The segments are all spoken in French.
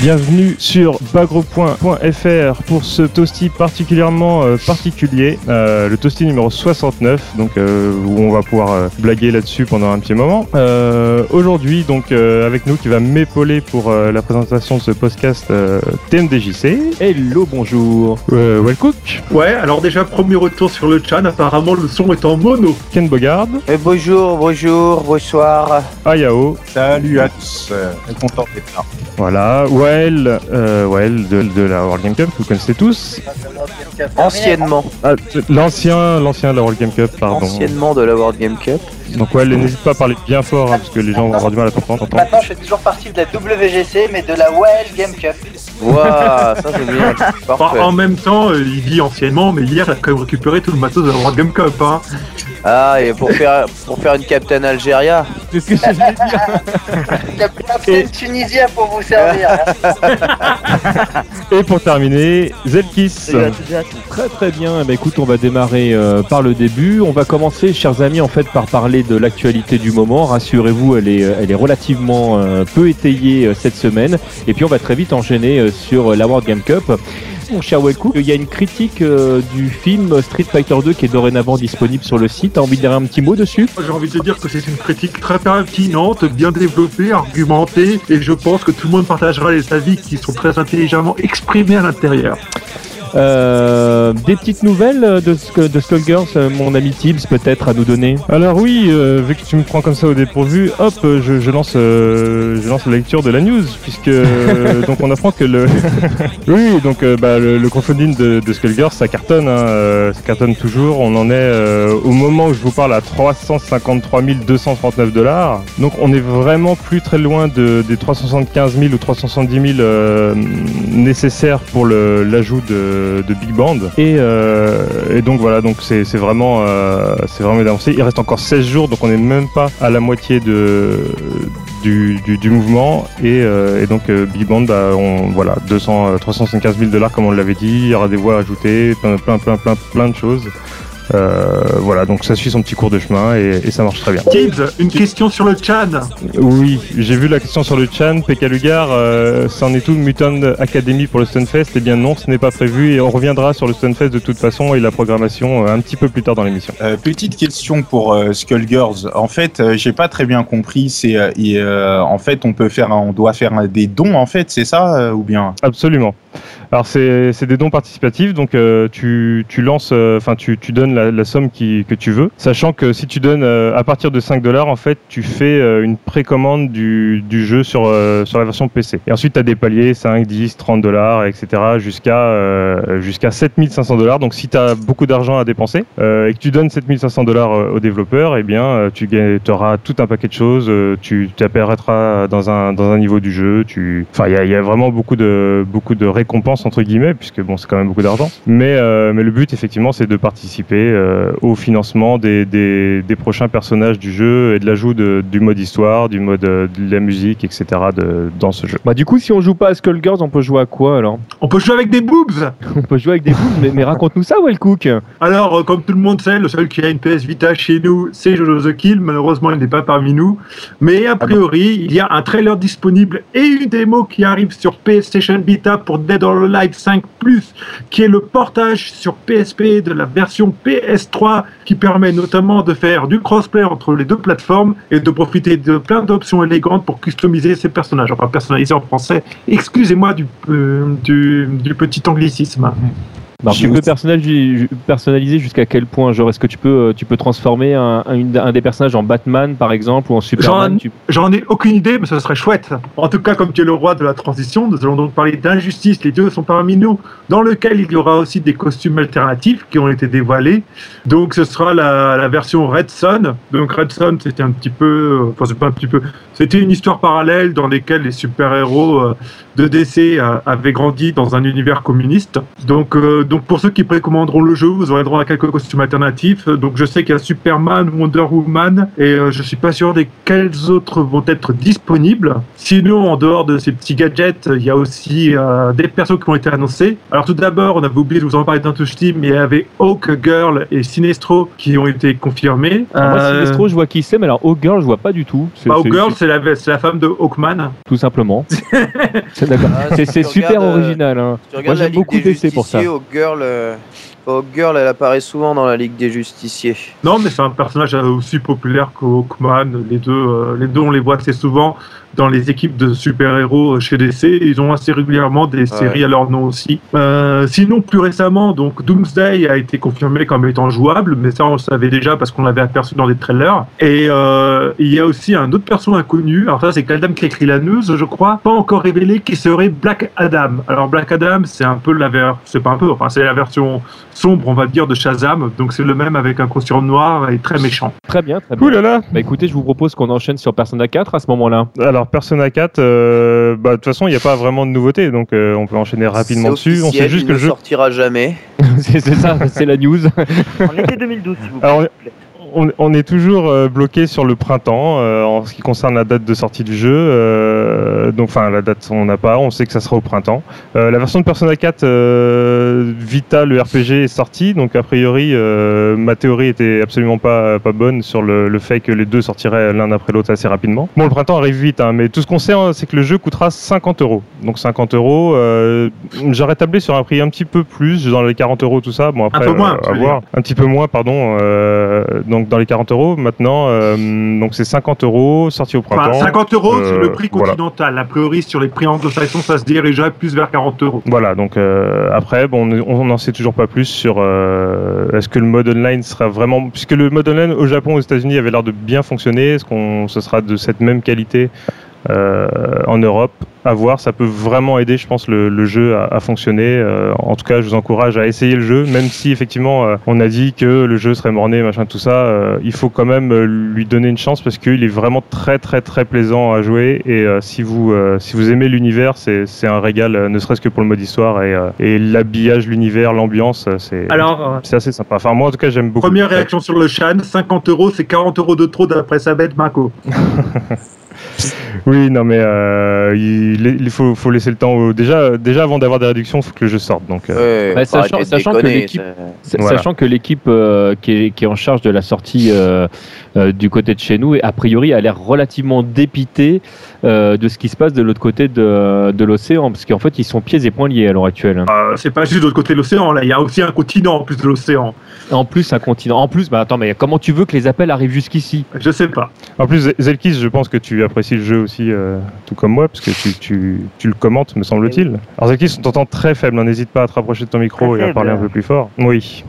Bienvenue sur bagro.fr pour ce toasty particulièrement euh, particulier, euh, le toasty numéro 69, donc euh, où on va pouvoir euh, blaguer là-dessus pendant un petit moment. Euh, Aujourd'hui, donc euh, avec nous qui va m'épauler pour euh, la présentation de ce podcast euh, TMDJC, Hello, bonjour. euh, Wellcook, Ouais, alors déjà, premier retour sur le chat, apparemment le son est en mono. Ken Bogard, Eh, bonjour, bonjour, bonsoir. Ayao, Salut à tous. Euh, content d'être là. voilà, Well, euh, de, de la World Game Cup, vous connaissez tous. Anciennement, Ah, l'ancien, l'ancien de la World Game Cup, pardon. anciennement de la World Game Cup. Donc ouais, n'hésite pas à parler bien fort hein, parce que les gens vont avoir du mal à comprendre. t'entends Maintenant, je fais toujours partie de la WGC, mais de la Wild Game Cup. Waouh, ça c'est bien. Parfait. en même temps, euh, il dit anciennement, mais hier, il a quand même récupéré tout le matos de la World Game Cup. Hein. Ah, et pour faire, pour faire une Captain Algéria. C'est ce que je voulais dire. Captain Tunisien pour vous servir. Et pour terminer, Zelkis. Très très bien. Eh ben, écoute, on va démarrer euh, par le début. On va commencer, chers amis, en fait, par parler de l'actualité du moment. Rassurez-vous, elle est, elle est relativement euh, peu étayée euh, cette semaine. Et puis, on va très vite enchaîner euh, sur la World Game Cup. Mon cher Wellcook, il y a une critique du film Street Fighter 2 qui est dorénavant disponible sur le site. T'as envie de dire un petit mot dessus? J'ai envie de dire que c'est une critique très pertinente, bien développée, argumentée, et je pense que tout le monde partagera les avis qui sont très intelligemment exprimés à l'intérieur. Euh, Des petites nouvelles de, Sk- de Skullgirls, euh, mon ami Tibbs, peut-être à nous donner Alors oui, euh, vu que tu me prends comme ça au dépourvu, hop, je, je lance, euh, je lance la lecture de la news puisque donc on apprend que le, oui, donc bah, le, le crowdfunding de, de Skullgirls ça cartonne, hein, ça cartonne toujours. On en est au moment où je vous parle à 353 239 dollars. Donc on est vraiment plus très loin de, des 375 000 ou 370 000 euh, nécessaires pour l'ajout de, de Big Band. Et, euh, et donc voilà, donc c'est vraiment, euh, c'est vraiment avancé. Il reste encore 16 jours, donc on n'est même pas à la moitié de, du, mouvement. Et, euh, et donc euh, Big Band, bah, on, voilà, 200, euh, 375 000 dollars comme on l'avait dit. Il y aura des voix ajoutées, plein, plein, plein, plein, plein de choses. Euh, voilà, donc ça suit son petit cours de chemin et, et ça marche très bien. Tibbs, une question sur le chat. Oui, j'ai vu la question sur le chan. PK Lugar, euh, c'en est tout Mutant Academy pour le Stunfest Eh bien non, ce n'est pas prévu et on reviendra sur le Stunfest de toute façon et la programmation euh, un petit peu plus tard dans l'émission. Euh, petite question pour euh, Skullgirls. En fait, euh, j'ai pas très bien compris. C'est euh, et, euh, en fait, on peut faire, un- on doit faire un- des dons. En fait, c'est ça euh, ou bien? Absolument. Alors c'est c'est des dons participatifs, donc euh, tu, tu lances, euh, enfin tu, tu donnes la, la somme qui, que tu veux, sachant que si tu donnes euh, à partir de 5 dollars, en fait tu fais euh, une précommande du, du jeu sur, euh, sur la version PC. Et ensuite tu as des paliers 5, 10, 30 dollars, etc. jusqu'à jusqu'à 7500 dollars. Donc si tu as beaucoup d'argent à dépenser et que tu donnes 7500 dollars aux développeurs, eh bien tu auras tout un paquet de choses, tu t'apparaîtras dans un, dans un niveau du jeu, tu... Enfin il y y a vraiment beaucoup de, beaucoup de récompenses entre guillemets, puisque bon, c'est quand même beaucoup d'argent. Mais, euh, mais le but, effectivement, c'est de participer euh, au financement des, des, des prochains personnages du jeu et de l'ajout de- du mode histoire, du mode euh, de la musique, etc. De, dans ce jeu. Bah du coup, si on joue pas à Skullgirls, on peut jouer à quoi alors? On peut jouer avec des boobs On peut jouer avec des boules, mais, mais raconte-nous ça, Wellcook Alors, euh, comme tout le monde sait, le seul qui a une PS Vita chez nous, c'est Jojo the Kill. Malheureusement, il n'est pas parmi nous. Mais a priori, il y a un trailer disponible et une démo qui arrive sur PlayStation Vita pour Dead or Alive 5 qui est le portage sur PSP de la version PS3, qui permet notamment de faire du crossplay entre les deux plateformes et de profiter de plein d'options élégantes pour customiser ses personnages. Enfin, personnaliser en français. Excusez-moi du, euh, petit anglicisme. Tu peux personnaliser, jusqu'à quel point Genre, est-ce que tu peux, euh, tu peux transformer un, un, une- un des personnages en Batman, par exemple, ou en Superman J'en- tu- ai aucune idée, mais ce serait chouette. En tout cas, comme tu es le roi de la transition, nous allons donc parler d'injustice. Les deux sont parmi nous, dans lequel il y aura aussi des costumes alternatifs qui ont été dévoilés. Donc, ce sera la, la version Red Son. Donc, Red Son, c'était un petit peu, euh, enfin, c'est pas un petit peu, c'était une histoire parallèle dans laquelle les super-héros euh, de DC euh, avaient grandi dans un univers communiste. Donc, euh, donc pour ceux qui précommanderont le jeu, vous aurez droit à quelques costumes alternatifs. Donc, je sais qu'il y a Superman, Wonder Woman, et euh, je suis pas sûr des quels autres vont être disponibles. Sinon, en dehors de ces petits gadgets, il y a aussi euh, des persos qui ont été annoncés. Alors, tout d'abord, on avait oublié de vous en parler d'un touch team, mais il y avait Hawk Girl et Sinestro qui ont été confirmés. Moi, Euh, Sinestro, je vois qui c'est, mais alors Hawk Girl, je vois pas du tout. Bah, Hawk Girl, c'est- la, la femme de Hawkman. Tout simplement. C'est- D'accord. Ah, C'est si super regardes, euh, original. hein. Tu Moi regardes la j'aime beaucoup DC pour ça. Justiciers, Hawkgirl, euh, Hawkgirl, elle apparaît souvent dans la Ligue des Justiciers. Non, mais c'est un personnage aussi populaire que Hawkman. Les deux, euh, les deux, on les voit assez souvent dans les équipes de super-héros chez DC. Ils ont assez régulièrement des séries à leur nom aussi. Euh, sinon, plus récemment, donc Doomsday a été confirmé comme étant jouable, mais ça on le savait déjà parce qu'on l'avait aperçu dans des trailers. Et euh, il y a aussi un autre perso inconnu. Alors ça, c'est Kaldam qui a écrit la news, je crois, pas encore révélé, qui serait Black Adam. Alors Black Adam, c'est un peu la ver... c'est pas un peu, enfin c'est la version sombre, on va dire, de Shazam. Donc c'est le même avec un costume noir et très méchant. Très bien, très bien. Ouh là là Bah écoutez, je vous propose qu'on enchaîne sur Persona 4 à ce moment-là. Alors Persona 4, euh, bah, de toute façon il n'y a pas vraiment de nouveauté, donc euh, on peut enchaîner rapidement dessus. On sait juste il que le ne jeu... sortira jamais. c'est c'est ça, c'est la news. En été 2012, s'il vous plaît. Alors, on, on est toujours euh, bloqué sur le printemps euh, en ce qui concerne la date de sortie du jeu. euh, donc, enfin, la date on n'a pas, on sait que ça sera au printemps. Euh, la version de Persona 4 euh, Vita, le RPG, est sortie. Donc, a priori, ma théorie était absolument pas, pas bonne sur le, le fait que les deux sortiraient l'un après l'autre assez rapidement. Bon, le printemps arrive vite, hein, mais tout ce qu'on sait, hein, c'est que le jeu coûtera 50 euros. Donc, 50 euros, j'aurais tablé sur un prix un petit peu plus, dans les 40 euros, tout ça. Bon, après, peu moins, à voir. Un petit peu moins, pardon. Donc, dans les 40 euros. Maintenant, euh, donc c'est 50 euros, sorti au printemps. Enfin, 50 euros, c'est Euh, le prix voilà. continental. A priori, sur les prix anglo-saxons, ça se dirigerait plus vers 40 euros. Voilà, donc euh, après, bon, on n'en sait toujours pas plus sur euh, est-ce que le mode online sera vraiment. Puisque le mode online au Japon, aux États-Unis avait l'air de bien fonctionner, est-ce qu'on ce sera de cette même qualité euh, en Europe À voir, ça peut vraiment aider, je pense, le, le jeu à, à fonctionner. Euh, en tout cas, je vous encourage à essayer le jeu, même si effectivement euh, on a dit que le jeu serait morné, machin, tout ça. euh, il faut quand même euh, lui donner une chance parce qu'il est vraiment très, très, très plaisant à jouer. Et euh, si vous euh, si vous aimez l'univers, c'est c'est un régal, euh, ne serait-ce que pour le mode histoire et, euh, et l'habillage, l'univers, l'ambiance, euh, c'est Alors, euh, c'est assez sympa. Enfin, moi en tout cas, j'aime beaucoup. première réaction sur le Shan 50 euros, c'est 40 euros de trop d'après Sabet Mako. Oui, non, mais euh, il, il faut, faut laisser le temps. au- Déjà, déjà avant d'avoir des réductions, il faut que le jeu sorte. Donc, euh, Ouais, Bah, sachant- sachant que déconner, l'équipe- Sa- Voilà. Sachant que l'équipe euh, qui, est, qui est en charge de la sortie euh, du côté de chez nous, a priori, a l'air relativement dépitée euh, de ce qui se passe de l'autre côté de, de l'océan, parce qu'en fait, ils sont pieds et poings liés à l'heure actuelle. Euh, c'est pas juste de l'autre côté de l'océan, là, il y a aussi un continent en plus de l'océan. En plus, un continent. En plus, bah attends, mais comment tu veux que les appels arrivent jusqu'ici? Je sais pas. En plus, Zelkis, je pense que tu apprécies le jeu aussi, euh, tout comme moi, parce que tu, tu, tu le commentes, me semble-t-il. Alors, Zelkis, on t'entend très faible. hein, N'hésite pas à te rapprocher de ton micro Très et à parler un peu plus fort. Oui.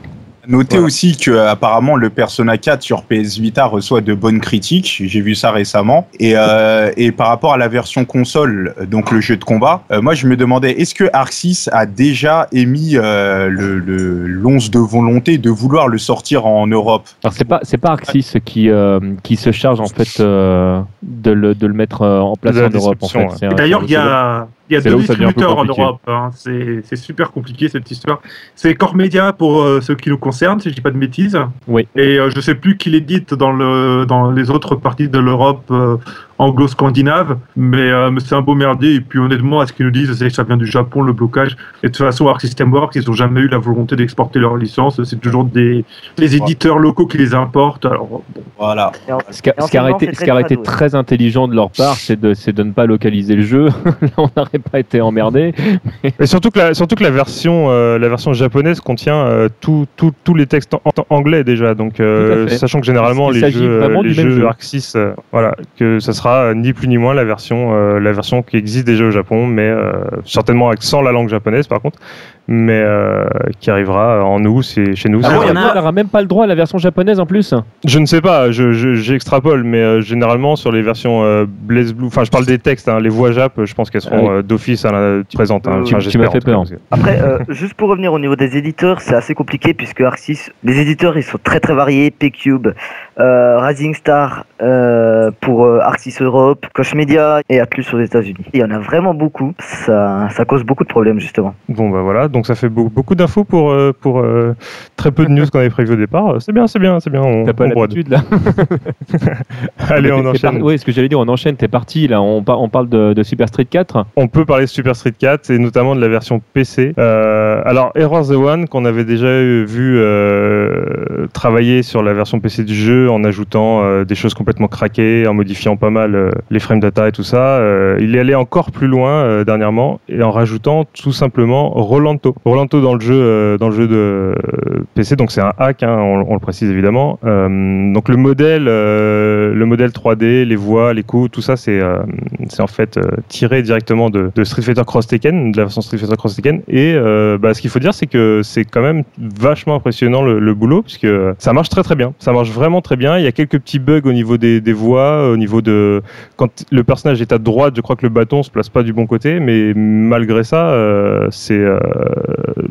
Notez Voilà. aussi que euh, apparemment le Persona 4 sur PS Vita reçoit de bonnes critiques. J'ai vu ça récemment. Et, euh, et par rapport à la version console, donc le jeu de combat, euh, moi je me demandais est-ce que 6 a déjà émis euh, le, le l'once de volonté de vouloir le sortir en Europe? Alors c'est pas c'est pas Arxis qui euh, qui se charge en fait euh, de le de le mettre en place en Europe en fait. D'ailleurs, il y a, il y a deux distributeurs en. Europe. hein. C'est super compliqué cette histoire. C'est Core Media pour euh, ce qui nous concerne, si je dis pas de bêtises. Oui. Et euh, je sais plus qui l'édite dans, le, dans les autres parties de l'Europe euh, anglo-scandinave, mais, euh, mais c'est un beau merdier. Et puis honnêtement, à ce qu'ils nous disent, c'est que ça vient du Japon, le blocage. Et de toute façon, Arc System Works, ils n'ont jamais eu la volonté d'exporter leur licence. C'est toujours des, des éditeurs locaux qui les importent. Alors, bon, Voilà. Et en- Ce qui a, été, très intelligent de leur part, c'est de, ne pas localiser le jeu. Là, on n'aurait pas été emmerdé. Et surtout que la, surtout que la version, euh, la version japonaise contient euh, tout- tout- tous les textes en, en anglais déjà. Donc, euh, sachant que généralement les jeux, les jeux jeu. Arc 6, euh, voilà, que ça sera euh, ni plus ni moins la version, euh, la version qui existe déjà au Japon, mais euh, certainement avec sans la langue japonaise par contre, mais euh, qui arrivera en nous, c'est chez nous. Ah bon, il y en a- on n'aura même pas le droit à la version japonaise en plus. Je ne sais pas, je- je- j'extrapole, mais euh, généralement sur les versions euh, Blaze Blue, enfin je parle des textes, hein, les voix jap, je pense qu'elles seront Ah oui. euh, d'office à la- présentes. hein, tu- tu m'as fait cas, peur. Après, euh, juste pour revenir au niveau des éditeurs, c'est assez compliqué puisque Arxis, les éditeurs ils sont très très variés. P-Cube, euh, Rising Star euh, pour euh, Arxis Europe, Koch Media et Atlus aux États-Unis. Il y en a vraiment beaucoup. Ça, ça cause beaucoup de problèmes justement. Bon bah voilà, donc ça fait beau- beaucoup d'infos pour, euh, pour euh, très peu de news qu'on avait prévu au départ. C'est bien, c'est bien, c'est bien. On, T'as pas l'habitude là. Allez, on enchaîne. par- Oui, ce que j'allais dire, on enchaîne. T'es parti là. On, par- on parle de, de Super Street 4. On peut parler de Super Street 4 et notamment de la version PC. Euh, alors, Error the One, qu'on avait déjà vu euh, travailler sur la version PC du jeu en ajoutant euh, des choses complètement craquées, en modifiant pas mal le- les frame data et tout ça. Euh, il est allé encore plus loin euh, dernièrement et en rajoutant tout simplement Rolanto. Rolanto dans le jeu, euh, dans le jeu de PC, donc c'est un hack, hein, on, le précise évidemment. Donc le modèle, le modèle 3D, les voix, les coups, tout ça, c'est c'est en fait tiré directement de, Street Fighter Cross Tekken, de la version Street Fighter Cross Tekken. Et bah, ce qu'il faut dire, c'est que c'est quand même vachement impressionnant le, le boulot, puisque ça marche très très bien. Ça marche vraiment très bien. Il y a quelques petits bugs au niveau des voix, au niveau de quand le personnage est à droite, je crois que le bâton se place pas du bon côté, mais malgré ça, euh, c'est euh,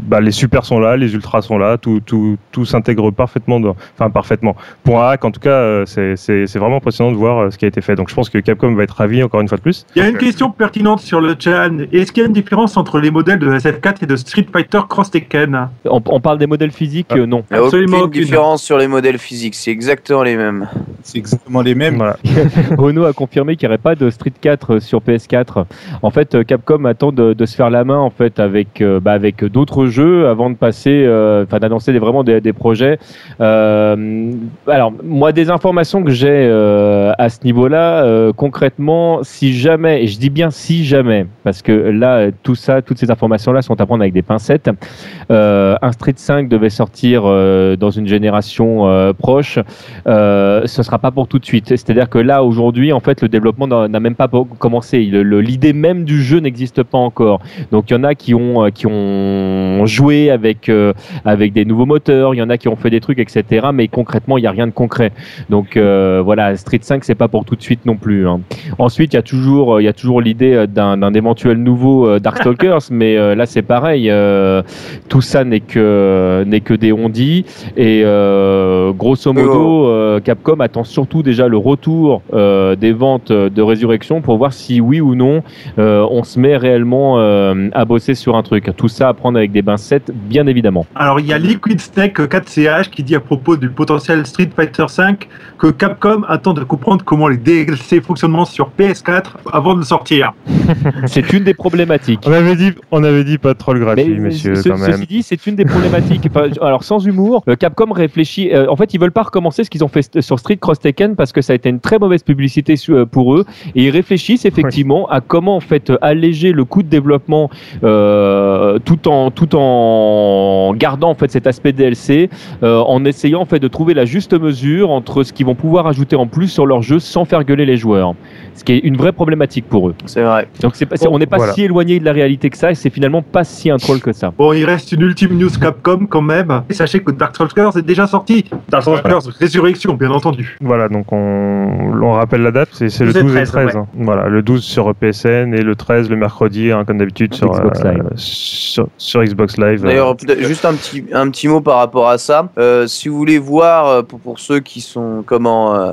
bah, les super sont là, les ultras sont là, tout tout tout s'intègre parfaitement, dans, enfin parfaitement. Pour un hack, en tout cas, euh, c'est vraiment impressionnant de voir ce qui a été fait. Donc je pense que Capcom va être ravi encore une fois de plus. Il y a une question pertinente sur le chat. Est-ce qu'il y a une différence entre les modèles de SF4 et de Street Fighter Cross Tekken? On, on parle des modèles physiques, Ah. non. Il n'y a Absolument aucune aucune. différence sur les modèles physiques, c'est exactement les mêmes. C'est exactement les mêmes. Voilà. Renault a confirmé qu'il n'y aurait pas de Street 4 sur PS4. En fait, euh, Capcom attend de, se faire la main en fait avec euh, bah, avec d'autres jeux avant de passer, euh, enfin d'annoncer vraiment des, projets. Alors moi, des informations que j'ai à ce niveau-là, concrètement, si jamais, et je dis bien si jamais, parce que là, tout ça, toutes ces informations-là sont à prendre avec des pincettes. Un Street 5 devait sortir dans une génération proche. Ce sera pas pour tout de suite. C'est-à-dire que là, aujourd'hui, en fait, le développement n'a même pas commencé. L'idée même du jeu n'existe pas encore. Donc, il y en a qui ont euh, qui ont joué avec euh, avec des nouveaux moteurs. Il y en a qui ont fait des trucs, etc. Mais concrètement, il y a rien de concret. Donc euh, voilà, Street 5, c'est pas pour tout de suite non plus. hein. Ensuite, il y a toujours il y a toujours l'idée d'un éventuel nouveau Darkstalkers, mais euh, là, c'est pareil. tout ça n'est que n'est que des ondits et grosso modo Capcom attend surtout déjà le retour euh, des ventes de Résurrection pour voir si oui ou non euh, on se met réellement euh, à bosser sur un truc. Tout ça à prendre avec des pincettes, bien évidemment. Alors, il y a Liquid Snake 4CH qui dit à propos du potentiel Street Fighter V que Capcom attend de comprendre comment les DLC fonctionnent sur PS4 avant de le sortir. C'est une des problématiques. On avait dit, on avait dit pas de troll gratuit, Mais messieurs, ce- quand même. ceci dit, c'est une des problématiques. Alors, sans humour, euh, Capcom réfléchit. euh, en fait, ils veulent pas recommencer ce qu'ils ont fait sur Street Cross Tekken parce que ça a été une très mauvaise publicité euh, pour eux. Et ils réfléchissent effectivement à comment en fait euh, alléger le coût de développement euh, tout en tout en gardant en fait cet aspect DLC, euh, en essayant en fait de trouver la juste mesure entre ce qu'ils vont pouvoir ajouter en plus sur leur jeu sans faire gueuler les joueurs. Ce qui est une vraie problématique pour eux. C'est vrai. Donc c'est pas, c'est- on n'est pas Voilà. si éloigné de la réalité que ça, et c'est finalement pas si un troll que ça. Bon, il reste une ultime news Capcom quand même. Et sachez que Darkstalkers est déjà sorti. Darkstalkers Résurrection, bien entendu. Voilà, donc on, on rappelle la date, c'est c'est le 12 et 12 et 13, 13. hein. Voilà, le 12 sur PSN et le 13 le mercredi, hein, comme d'habitude, sur, Xbox euh, Live. sur, sur Xbox Live. D'ailleurs, peut-être juste un petit, un petit mot par rapport à ça. Euh, si vous voulez voir, euh, pour, pour ceux qui sont comment, euh,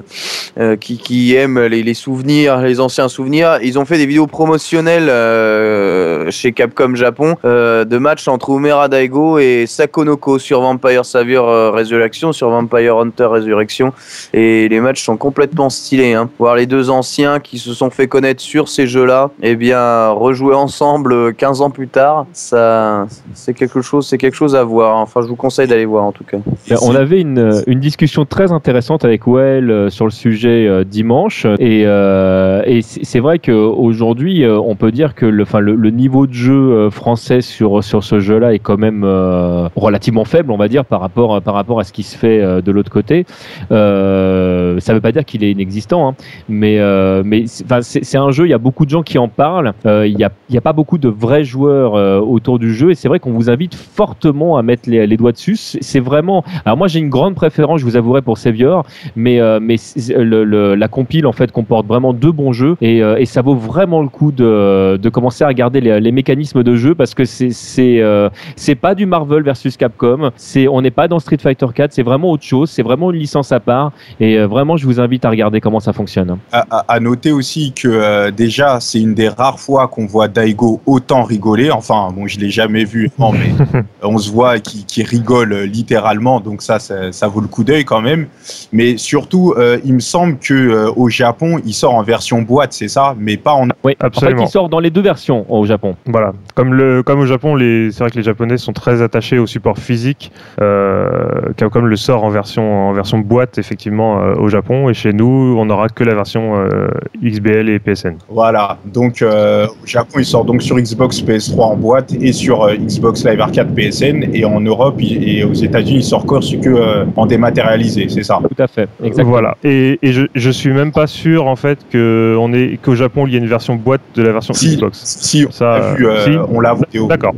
euh, qui, qui aiment les, les souvenirs, les anciens souvenirs, ils ont fait des vidéos promotionnelles euh, chez Capcom Japon euh, de matchs entre Umera Daigo et Sakonoko sur Vampire Savior euh, Resurrection, sur Vampire Hunter Resurrection. Et les matchs sont complètement stylés. Hein. Voir les deux anciens qui se sont fait connaître sur ces jeux-là, et bien rejouer ensemble euh, 15 ans plus tard, ça, c'est quelque chose, c'est quelque chose à voir. Enfin, je vous conseille d'aller voir en tout cas. Ben, On avait une, une discussion très intéressante avec Well euh, sur le sujet euh, dimanche et, euh, et c'est vrai qu'aujourd'hui euh, on peut dire que le, enfin, le, le niveau de jeu euh, français sur, sur ce jeu-là est quand même euh, relativement faible on va dire par rapport, par rapport à ce qui se fait euh, de l'autre côté. Euh, ça ne veut pas dire qu'il est inexistant hein, mais, euh, mais c'est un jeu, il y a beaucoup de gens qui en parlent, Euh, il n'y a, a pas beaucoup de vrais joueurs euh, autour du jeu et c'est vrai qu'on vous invite fortement à mettre les, les doigts dessus. C'est vraiment alors moi j'ai une grande préférence, je vous avouerai pour Savior, mais euh, mais le, le- la compile en fait comporte vraiment deux bons jeux et, euh, et ça vaut vraiment le coup de, de commencer à regarder les, les mécanismes de jeu parce que c'est c'est euh, c'est pas du Marvel versus Capcom, c'est on n'est pas dans Street Fighter 4, c'est vraiment autre chose, c'est vraiment une licence à part et vraiment je vous invite à regarder comment ça fonctionne. À, à- noter aussi que euh, déjà, c'est une des rares fois qu'on voit Daigo autant rigoler. Enfin, bon, je l'ai jamais vu, non, mais on se voit qui, qui rigole euh, littéralement, donc ça, ça, ça vaut le coup d'œil quand même. Mais surtout, euh, il me semble que euh, au Japon, il sort en version boîte, c'est ça, mais pas en. Oui, Absolument. En fait, il sort dans les deux versions au Japon. Voilà, comme, le, comme au Japon, les- c'est vrai que les Japonais sont très attachés au support physique. Euh, Capcom le sort en version en version boîte effectivement euh, au Japon et chez nous on n'aura que la version euh, XBL et PSN. Voilà, donc euh, au Japon il sort donc sur Xbox PS3 en boîte et sur euh, Xbox Live Arcade PSN et en Europe il- et aux États-Unis il sort encore que euh, en dématérialisé, c'est ça? Tout à fait. Exactement. Voilà. Et, et je, je suis même pas sûr en fait que on est qu'au Japon il y a une version boîte de la version Si, Xbox. si on Ça, l'a vu, euh, si. on l'a D'accord.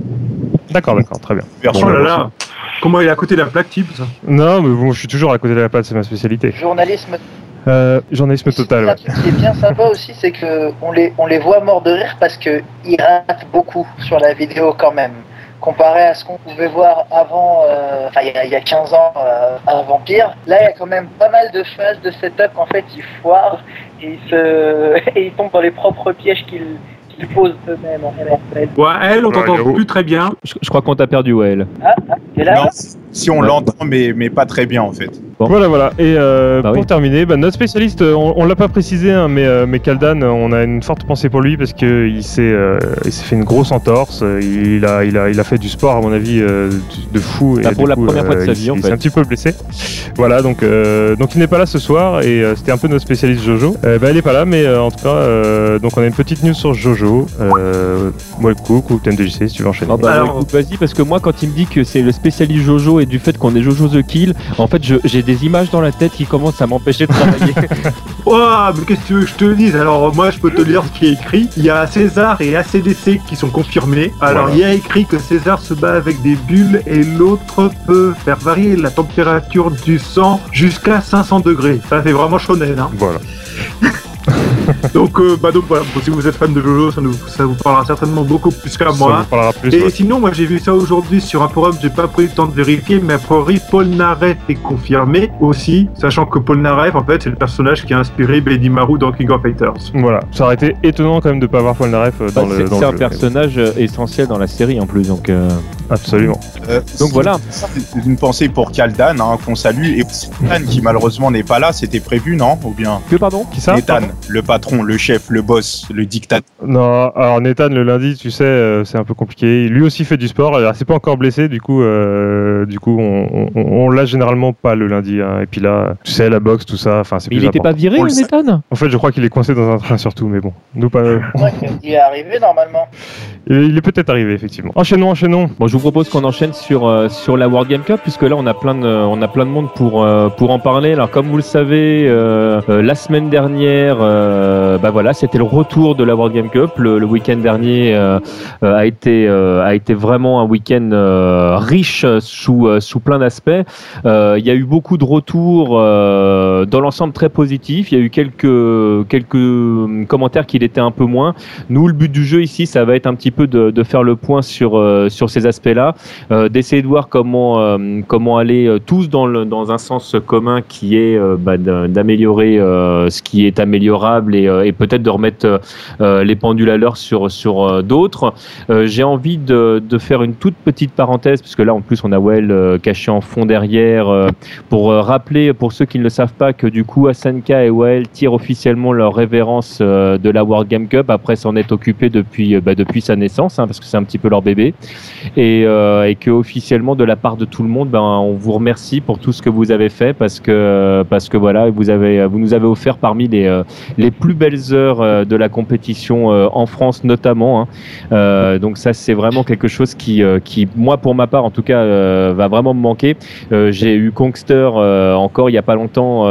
D'accord, d'accord, très bien. version Oh là là Comment il est à côté de la plaque type ça? Non, mais bon, je suis toujours à côté de la pâte, c'est ma spécialité. Journalisme. Euh, journalisme total. Ouais. truc qui est bien sympa aussi, c'est que on les, on les voit morts de rire parce que ils ratent beaucoup sur la vidéo quand même. Comparé à ce qu'on pouvait voir avant, euh, enfin il y, a- il y a 15 ans euh, à Vampire, là il y a quand même pas mal de phases de setup en fait ils foirent et ils, se... et ils tombent dans les propres pièges qu'ils qu'ils posent eux-mêmes en fait. Ouais, elle, on Ouais, t'entend plus très bien. Je, je crois qu'on t'a perdu, Wael. Ah, ah, et là, Non, si on l'entend mais, mais pas très bien en fait. Bon. Voilà, voilà. Et euh, Bah pour oui. terminer, bah, notre spécialiste, euh, on, on l'a pas précisé, hein, mais, euh, mais Kaldan, on a une forte pensée pour lui parce que il s'est, euh, il s'est fait une grosse entorse. Il a, il a, il a fait du sport à mon avis euh, de fou. Bah, et pour du la coup, première fois de sa il- vie, en il fait. s'est un petit peu blessé. Voilà, donc, euh, donc il n'est pas là ce soir et euh, c'était un peu notre spécialiste Jojo. Euh, bah, elle est pas là, mais euh, en tout cas, euh, donc on a une petite news sur Jojo. Euh, moi le coup, ou TMDJC si tu veux enchaîner. Ah bah, vas-y, parce que moi, quand il me dit que c'est le spécialiste Jojo et du fait qu'on est Jojo the Kill, en fait, j'ai des images dans la tête qui commencent à m'empêcher de travailler. Oh, mais qu'est-ce que tu veux que je te dise? Alors, moi, je peux te lire ce qui est écrit. Il y a César et ACDC qui sont confirmés. Alors, Voilà. il y a écrit que César se bat avec des bulles et l'autre peut faire varier la température du sang jusqu'à 500 degrés. Ça, c'est vraiment shonen. Hein. Voilà. donc, euh, bah, donc voilà, si vous êtes fan de Jojo, ça, nous, ça vous parlera certainement beaucoup plus qu'à Ça moi. vous parlera plus. Et ouais. sinon, moi j'ai vu ça aujourd'hui sur un forum, j'ai pas pris le temps de vérifier, mais a priori Paul Naref est confirmé aussi, sachant que Paul Naref en fait c'est le personnage qui a inspiré Benimaru dans King of Fighters. Voilà, ça aurait été étonnant quand même de pas avoir Paul Naref euh, dans Bah, le. c'est un jeu. personnage euh, essentiel dans la série en plus, donc. euh, Absolument. Euh, Donc voilà. C'est une pensée pour Kaldan hein, qu'on salue et Nathan qui malheureusement n'est pas là, c'était prévu non? Ou bien Que pardon? Qui ça? Nathan, le patron, le chef, le boss, le dictateur. Non, alors Nathan le lundi, tu sais, euh, c'est un peu compliqué. Lui aussi fait du sport. Alors c'est pas encore blessé, du coup, euh, du coup, on, on, on l'a généralement pas le lundi. hein. Et puis là, tu sais, la boxe, tout ça. Enfin, c'est Mais plus il était pas viré. Nathan En fait, je crois qu'il est coincé dans un train surtout, mais bon, nous pas. euh, il est arrivé normalement. il est peut-être arrivé effectivement. Enchaînons, enchaînons. Bon, je vous propose qu'on enchaîne sur euh, sur la World Game Cup puisque là on a plein de on a plein de monde pour euh, pour en parler. Alors comme vous le savez, euh, euh, la semaine dernière, euh, bah voilà, c'était le retour de la World Game Cup. Le, week-end dernier euh, euh, a été a été vraiment un week-end riche sous sous plein d'aspects. Il y a eu beaucoup de retours dans l'ensemble très positifs. Il y a eu quelques quelques hum, commentaires qu'il était un peu moins. Nous, le but du jeu ici, ça va être un petit peu de, faire le point sur sur ces aspects-là, d'essayer de voir comment comment aller tous dans le dans un sens commun qui est bah, d'améliorer ce qui est améliorable et, euh, et peut-être de remettre euh, les pendules à l'heure sur sur euh, d'autres. Euh, J'ai envie de, de faire une toute petite parenthèse parce que là, en plus, on a Well euh, caché en fond derrière euh, pour euh, rappeler pour ceux qui ne le savent pas que du coup, Asanka et Well tirent officiellement leur révérence euh, de la World Game Cup après s'en être occupé depuis euh, bah, depuis sa naissance hein, parce que c'est un petit peu leur bébé et, euh, et que officiellement de la part de tout le monde ben, on vous remercie pour tout ce que vous avez fait parce que parce que voilà vous avez vous nous avez offert parmi les euh, les plus belles heures euh, de la compétition euh, en France notamment hein. Euh, donc ça c'est vraiment quelque chose qui qui moi pour ma part en tout cas va vraiment me manquer j'ai eu Kongster encore il y a pas longtemps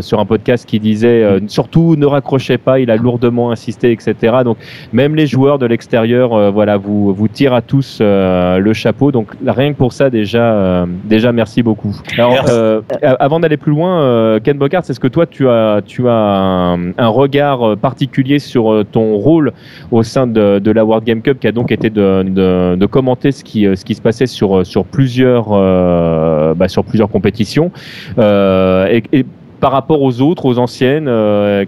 sur un podcast qui disait surtout ne raccrochez pas il a lourdement insisté etc donc même les joueurs de l'extérieur, voilà, vous vous tirent à tous le chapeau. Donc rien que pour ça, déjà, déjà merci beaucoup. Alors, avant d'aller plus loin, Ken Bocard, est-ce que toi tu as tu as un, un regard euh, particulier sur euh, ton rôle au sein de, la World Game Cup, qui a donc été de, commenter ce qui euh, ce qui se passait sur bah, plusieurs compétitions. Et, par rapport aux autres, aux anciennes,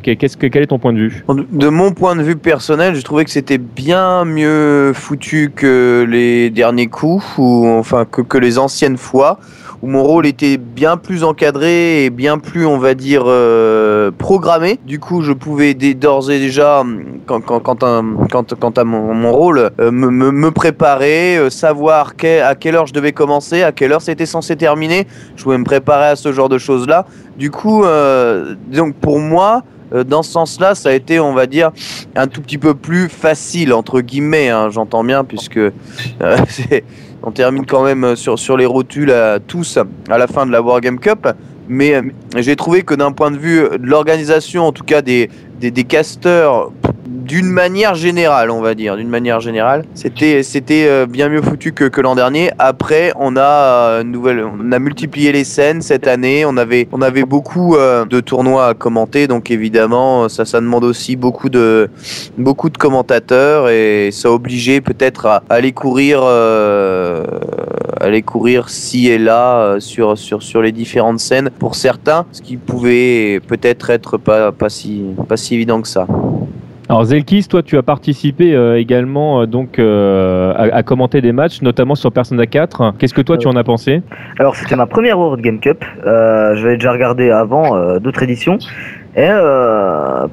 qu'est-ce que quel est ton point de vue? De mon point de vue personnel, je trouvais que c'était bien mieux foutu que les derniers coups, ou enfin que les anciennes fois, où mon rôle était bien plus encadré et bien plus, on va dire, euh, programmé. Du coup, je pouvais d'ores et déjà, quand, quand, quand, un, quand, quand à mon, rôle, euh, me, me, me préparer, euh, savoir à quelle heure je devais commencer, à quelle heure c'était censé terminer. Je pouvais me préparer à ce genre de choses-là. Du coup, euh, donc pour moi, euh, dans ce sens-là, ça a été, on va dire, un tout petit peu plus facile, entre guillemets, hein, j'entends bien, puisque euh, on termine quand même euh, sur, les rotules à, tous à la fin de la Wargame Cup. Mais euh, j'ai trouvé que d'un point de vue de l'organisation, en tout cas des, des, des casteurs, d'une manière générale, on va dire, d'une manière générale, c'était c'était euh, bien mieux foutu que, l'an dernier. Après, on a euh, nouvelle, on a multiplié les scènes cette année. On avait on avait beaucoup euh, de tournois à commenter, donc évidemment, ça ça demande aussi beaucoup de beaucoup de commentateurs et ça obligeait peut-être à, aller courir aller courir ci et là sur sur sur les différentes scènes pour certains, ce qui pouvait peut-être être pas pas si pas si évident que ça. Alors Zelkis, toi tu as participé euh, également euh, donc euh, à, à commenter des matchs, notamment sur Persona 4. Qu'est-ce que toi tu en as pensé? Alors c'était ma première World Game Cup. J'avais déjà regardé avant d'autres éditions. Et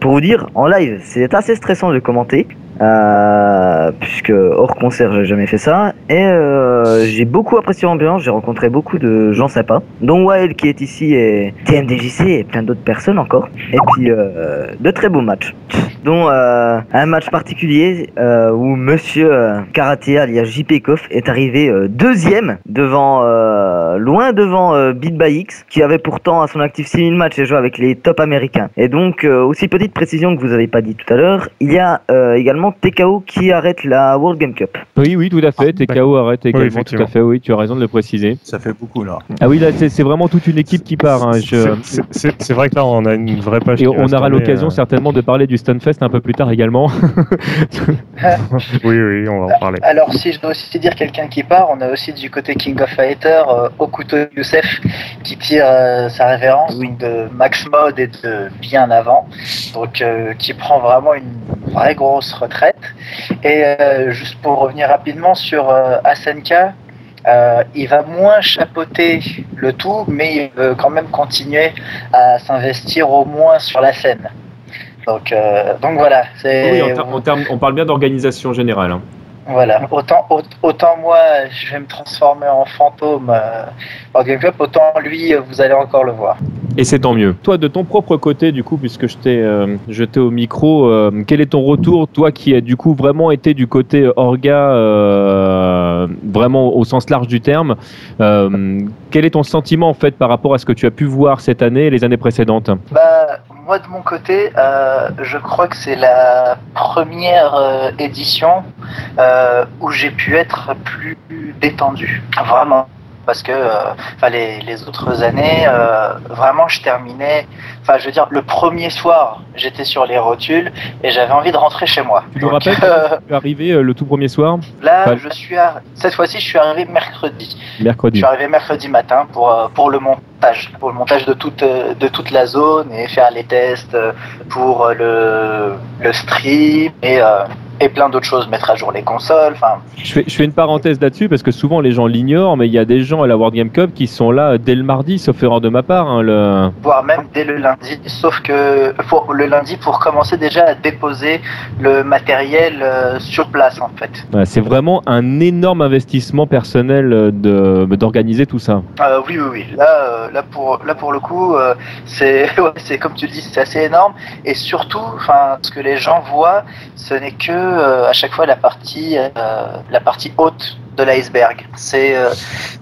pour vous dire, en live, c'est assez stressant de commenter. Euh, puisque hors concert, j'ai jamais fait ça. Et euh, j'ai beaucoup apprécié l'ambiance. J'ai rencontré beaucoup de gens sympas, dont Wild qui est ici et TMDJC et plein d'autres personnes encore. Et puis euh, de très beaux matchs, dont un match particulier où Monsieur Karaté alias JP Koff est arrivé deuxième devant, loin devant Beat by X, qui avait pourtant à son actif 6000 matchs et joué avec les top américains. Et donc, aussi petite précision que vous avez pas dit tout à l'heure, il y a euh, également TKO qui arrête la World Game Cup. Oui, oui, tout à fait. Ah, TKO arrête également, tout à fait. Oui, tu as raison de le préciser. Ça fait beaucoup là. Ah oui, là c'est vraiment toute une équipe qui part. hein. Je- C'est- vrai que là, on a une vraie page. Et on aura l'occasion euh, certainement de parler du Stunfest un peu plus tard également. Oui, oui, on va en parler. Alors, si je dois aussi dire quelqu'un qui part, on a aussi du côté King of Fighter euh, Okuto Youssef qui tire euh, sa révérence donc de Max Mode et de bien avant, donc euh, qui prend vraiment une vraie grosse retraite. Et euh, juste pour revenir rapidement sur euh, Asenka, euh, il va moins chapeauter le tout, mais il veut quand même continuer à s'investir au moins sur la scène. Donc, donc voilà. Oui, en, ter- on parle bien d'organisation générale. hein. Voilà, autant, au- autant moi je vais me transformer en fantôme euh, en Game Club, autant lui euh, vous allez encore le voir. Et c'est tant mieux. toi, de ton propre côté, du coup, puisque je t'ai euh, jeté au micro, euh, quel est ton retour, toi qui as du coup vraiment été du côté orga, vraiment au sens large du terme, quel est ton sentiment en fait par rapport à ce que tu as pu voir cette année et les années précédentes? Bah, moi de mon côté, euh, je crois que c'est la première euh, édition euh, où j'ai pu être plus détendu, vraiment. Parce que euh, les, les autres années, euh, vraiment, je terminais. Enfin, je veux dire, le premier soir, j'étais sur les rotules et j'avais envie de rentrer chez moi. Tu me Donc, rappelles euh, tu es arrivé euh, le tout premier soir, Là, je suis arri- cette fois-ci, je suis arrivé mercredi. Je mercredi suis arrivé mercredi matin pour, pour le montage, pour le montage de toute, de toute la zone et faire les tests pour le, le stream et, et plein d'autres choses, mettre à jour les consoles. Enfin, Je fais, je fais une parenthèse là-dessus parce que souvent les gens l'ignorent, mais il y a des gens à la World Game Cup qui sont là dès le mardi, sauf erreur de ma part. hein, le... voire même dès le lundi, sauf que pour le lundi pour commencer déjà à déposer le matériel euh, sur place en fait. C'est vraiment un énorme investissement personnel euh, de d'organiser tout ça. Euh, oui, oui, oui. Là, euh, là pour là pour le coup, c'est ouais, c'est comme tu le dis, c'est assez énorme. Et surtout, enfin, ce que les gens voient, ce n'est que à chaque fois la partie euh, la partie haute de l'iceberg. C'est euh,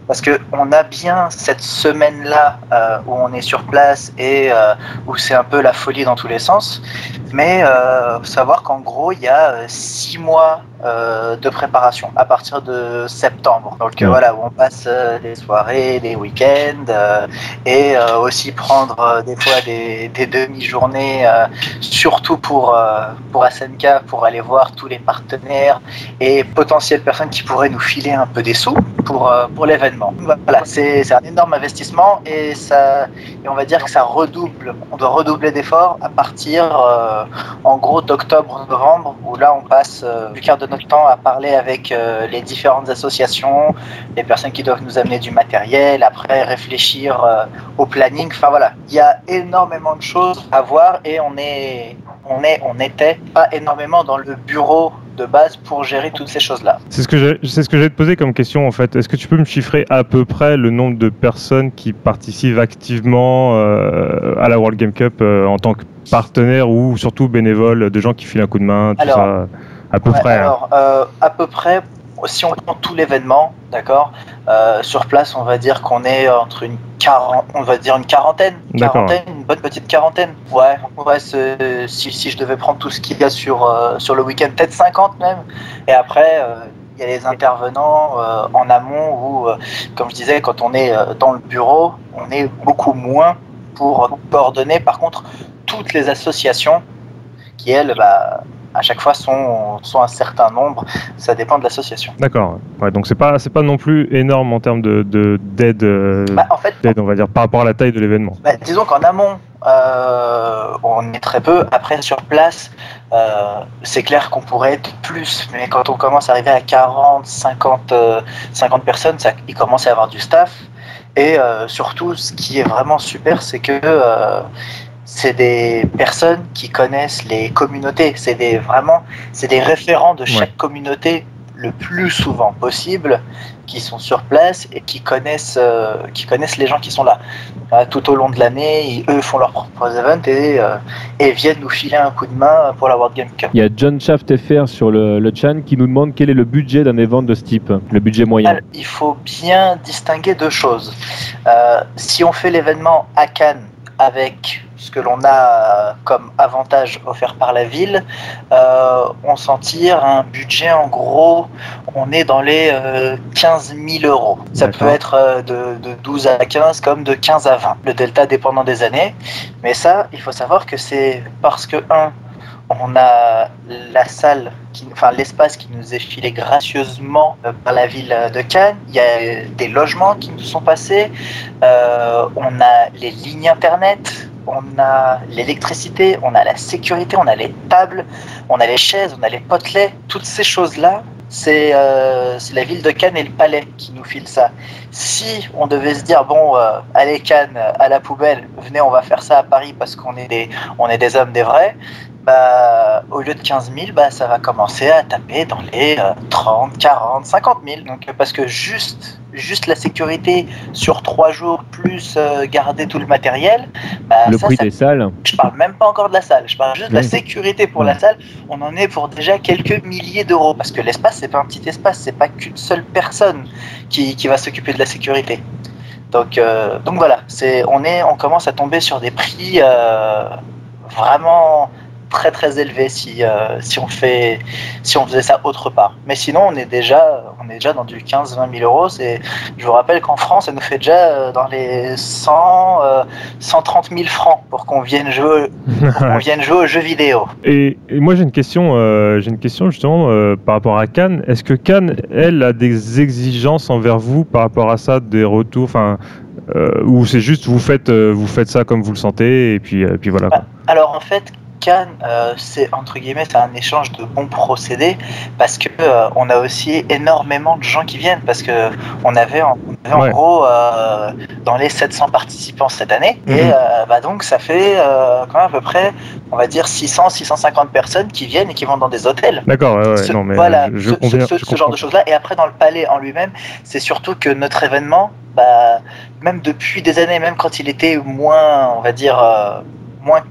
parce que on a bien cette semaine là où on est sur place et euh, où c'est un peu la folie dans tous les sens. Mais euh, faut savoir qu'en gros, il y a euh, six mois euh, de préparation à partir de septembre. Donc euh, voilà, où on passe euh, des soirées, des week-ends euh, et euh, aussi prendre euh, des fois des, des demi-journées, euh, surtout pour, euh, pour SNK, pour aller voir tous les partenaires et potentielles personnes qui pourraient nous filer un peu des sous pour, euh, pour l'événement. Voilà, c'est un énorme investissement et, ça, et on va dire que ça redouble, on doit redoubler d'efforts à partir euh, en gros d'octobre-novembre où là on passe euh, du quart de notre temps à parler avec euh, les différentes associations, les personnes qui doivent nous amener du matériel, après réfléchir au planning. Enfin voilà, il y a énormément de choses à voir et on est, on est, on était pas énormément dans le bureau de base pour gérer toutes ces choses-là. C'est ce que j'ai, c'est ce que j'ai te posé comme question en fait. Est-ce que tu peux me chiffrer à peu près le nombre de personnes qui participent activement euh, à la World Game Cup euh, en tant que partenaire ou surtout bénévole, de gens qui filent un coup de main, tout Alors, ça, à peu Ouais, près. hein. Euh, à peu près, si on prend tout l'événement, d'accord, euh, sur place, on va dire qu'on est entre une quaran- on va dire une quarantaine, quarantaine, une bonne petite quarantaine. Ouais, ouais, si, si je devais prendre tout ce qu'il y a sur euh, sur le week-end, peut-être 50 même. Et après. euh, il y a les intervenants en amont où, comme je disais, quand on est dans le bureau, on est beaucoup moins pour coordonner. Par contre, toutes les associations qui, elles, bah, à chaque fois sont, sont un certain nombre. Ça dépend de l'association. D'accord. Ouais, donc c'est pas c'est pas non plus énorme en termes de de- d'aide euh, Bah, en fait, d'aide on va dire par rapport à la taille de l'événement. bah, disons qu'en amont, euh, on est très peu. Après, sur place, euh, c'est clair qu'on pourrait être plus. Mais quand on commence à arriver à 40, 50, euh, 50 personnes, ça, il commence à y avoir du staff. Et surtout, ce qui est vraiment super, c'est que c'est des personnes qui connaissent les communautés. C'est des vraiment, c'est des référents de chaque communauté le plus souvent possible, qui sont sur place et qui connaissent, euh, qui connaissent les gens qui sont là. Euh, tout au long de l'année, eux font leurs propres events et, euh, et viennent nous filer un coup de main pour la World Game Cup. Il y a John Shaft FR sur le, le chan qui nous demande quel est le budget d'un event de ce type, le budget moyen. Alors, il faut bien distinguer deux choses. Euh, si on fait l'événement à Cannes avec ce que l'on a comme avantage offert par la ville, euh, on s'en tire un budget en gros, on est dans les euh, 15 000 euros. Ça peut être euh, de, de 12 à 15 comme de 15 à 20. Le delta dépendant des années. Mais ça, il faut savoir que c'est parce que, un, on a la salle, qui, enfin l'espace qui nous est filé gracieusement euh, par la ville de Cannes. Il y a des logements qui nous sont passés. Euh, on a les lignes internet. On a l'électricité, on a la sécurité, on a les tables, on a les chaises, on a les potelets. Toutes ces choses-là, c'est euh, la ville de Cannes et le palais qui nous filent ça. Si on devait se dire, bon, allez Cannes, à la poubelle, venez, on va faire ça à Paris parce qu'on est des, on est des hommes des vrais, bah, au lieu de 15 000, bah, ça va commencer à taper dans les euh, 30, 40, 50 000. Donc, euh, parce que juste, juste la sécurité sur trois jours, plus euh, garder tout le matériel, bah, le ça, prix ça des salles. je parle même pas encore de la salle, je parle juste de la sécurité pour la salle. On en est pour déjà quelques milliers d'euros parce que l'espace c'est pas un petit espace, c'est pas qu'une seule personne qui, qui va s'occuper de la sécurité. Donc, euh, donc voilà, c'est on est on commence à tomber sur des prix vraiment très très élevés si euh, si on fait si on faisait ça autre part. Mais sinon on est déjà on est déjà dans du 15-20 000 euros. Je vous rappelle qu'en France ça nous fait déjà euh, dans les 100 euh, 130 000 francs pour qu'on vienne jouer on vienne jouer aux jeux vidéo. Et, et moi j'ai une question, euh, j'ai une question justement par rapport à Cannes. Est-ce que Cannes, elle, a des exigences envers vous par rapport à ça, des retours, enfin, ou c'est juste vous faites, vous faites ça comme vous le sentez et puis, puis voilà. quoi. Alors en fait, Cannes, euh, c'est entre guillemets, c'est un échange de bons procédés parce que euh, on a aussi énormément de gens qui viennent parce que on avait en, on avait Ouais. en gros euh, dans les 700 participants cette année et Mhm. bah donc ça fait quand même à peu près, on va dire 600, 650 personnes qui viennent et qui vont dans des hôtels. D'accord, ouais, ouais, Ce- non mais voilà, je, je ce, conviens, ce- je ce genre de choses-là. Et après, dans le palais en lui-même, c'est surtout que notre événement, bah, même depuis des années, même quand il était moins, on va dire, moins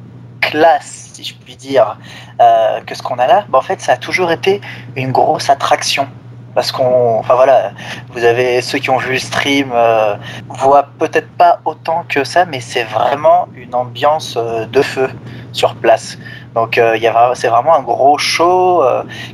classe, si je puis dire, euh, que ce qu'on a là, bah, en fait, ça a toujours été une grosse attraction. Parce qu'on, enfin voilà, vous avez ceux qui ont vu le stream, euh, voient peut-être pas autant que ça, mais c'est vraiment une ambiance euh, de feu sur place. Donc euh, c'est vraiment un gros show.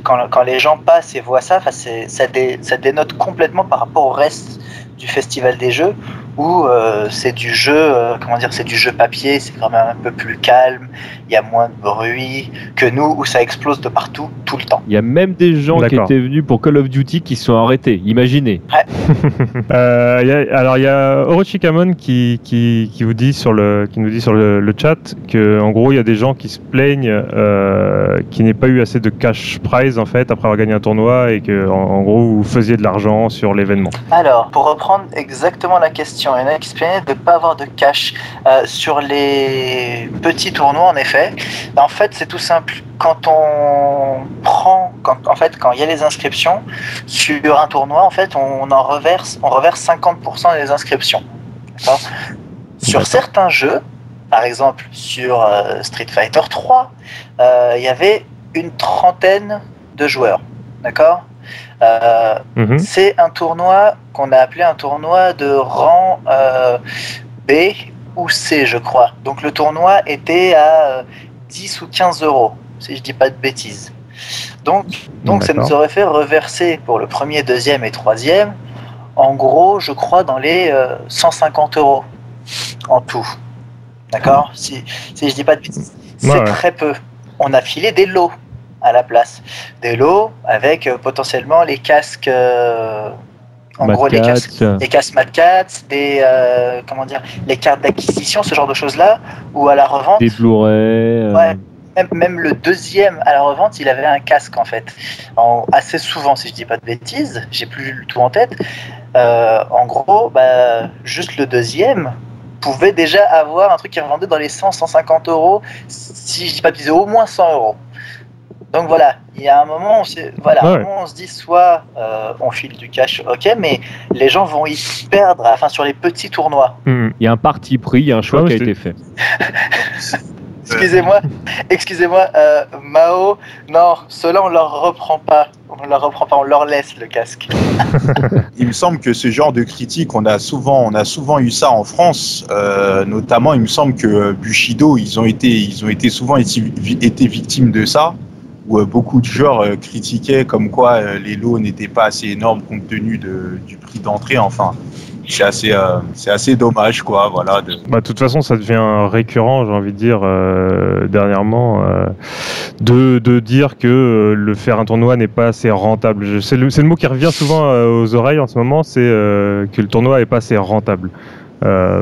quand, quand les gens passent et voient ça, ça, dé- ça dénote complètement par rapport au reste du festival des jeux où euh, c'est du jeu, euh, comment dire, c'est du jeu papier, c'est quand même un peu plus calme, il y a moins de bruit que nous où ça explose de partout tout le temps. Il y a même des gens qui étaient venus pour Call of Duty qui se sont arrêtés. Imaginez. Euh, y a- alors il y a Orochikamon qui, qui, qui vous dit sur le qui nous dit sur le, le chat que en gros il y a des gens qui se plaignent euh, qu'il n'ait pas eu assez de cash prize en fait après avoir gagné un tournoi et que en, en gros vous faisiez de l'argent sur l'événement. Alors, pour reprendre exactement la question, il y en a qui se plaignaient de ne pas avoir de cash euh, sur les petits tournois, en effet. En fait, c'est tout simple. Quand on prend, quand, en fait, quand il y a les inscriptions sur un tournoi, en fait, on en reverse, on reverse 50% des inscriptions. Sur certains jeux, par exemple sur euh, Street Fighter 3, euh, il y avait une trentaine de joueurs. D'accord? Euh, Mhm. c'est un tournoi qu'on a appelé un tournoi de rang euh, B ou C, je crois. Donc le tournoi était à euh, 10 ou 15 euros, si je dis pas de bêtises. Donc, donc ça nous aurait fait reverser pour le premier, deuxième et troisième, en gros, je crois, dans les euh, 150 euros en tout. D'accord? Si, si je dis pas de bêtises. C'est ouais. très peu. On a filé des lots à la place. Des lots avec euh, potentiellement les casques. euh, en Mad gros, les casques, les casques Mad Cat, des euh, comment dire, les cartes d'acquisition, ce genre de choses-là, ou à la revente. des Blu-ray. Ouais. Même, même le deuxième à la revente, il avait un casque en fait. En- assez souvent, si je dis pas de bêtises, j'ai plus tout en tête. En gros, bah, juste le deuxième pouvait déjà avoir un truc qui revendait dans les 100-150 euros, si je dis pas de bêtises, au moins 100 euros. Donc voilà, il y a un moment, on, s'est- voilà, Ouais. un moment, on se dit soit euh, on file du cash, ok, mais les gens vont y perdre, enfin sur les petits tournois. Mhm. Il y a un parti pris, il y a un choix Ouais, qui a été fait. Excusez-moi, excusez-moi, euh, Mao, non, ceux-là on leur reprend pas, on leur reprend pas, on leur laisse le casque. Il me semble que ce genre de critique, on a souvent, on a souvent eu ça en France, euh, notamment. Il me semble que Bushido, ils ont été, ils ont été souvent été, été victimes de ça, où euh, beaucoup de joueurs euh, critiquaient comme quoi euh, les lots n'étaient pas assez énormes compte tenu de, du prix d'entrée. Enfin, c'est assez, c'est assez dommage, quoi. Voilà. De... Bah, toute façon, ça devient récurrent, j'ai envie de dire, dernièrement, de, de dire que le faire un tournoi n'est pas assez rentable. C'est le, le mot qui revient souvent aux oreilles en ce moment, c'est que le tournoi n'est pas assez rentable. Euh,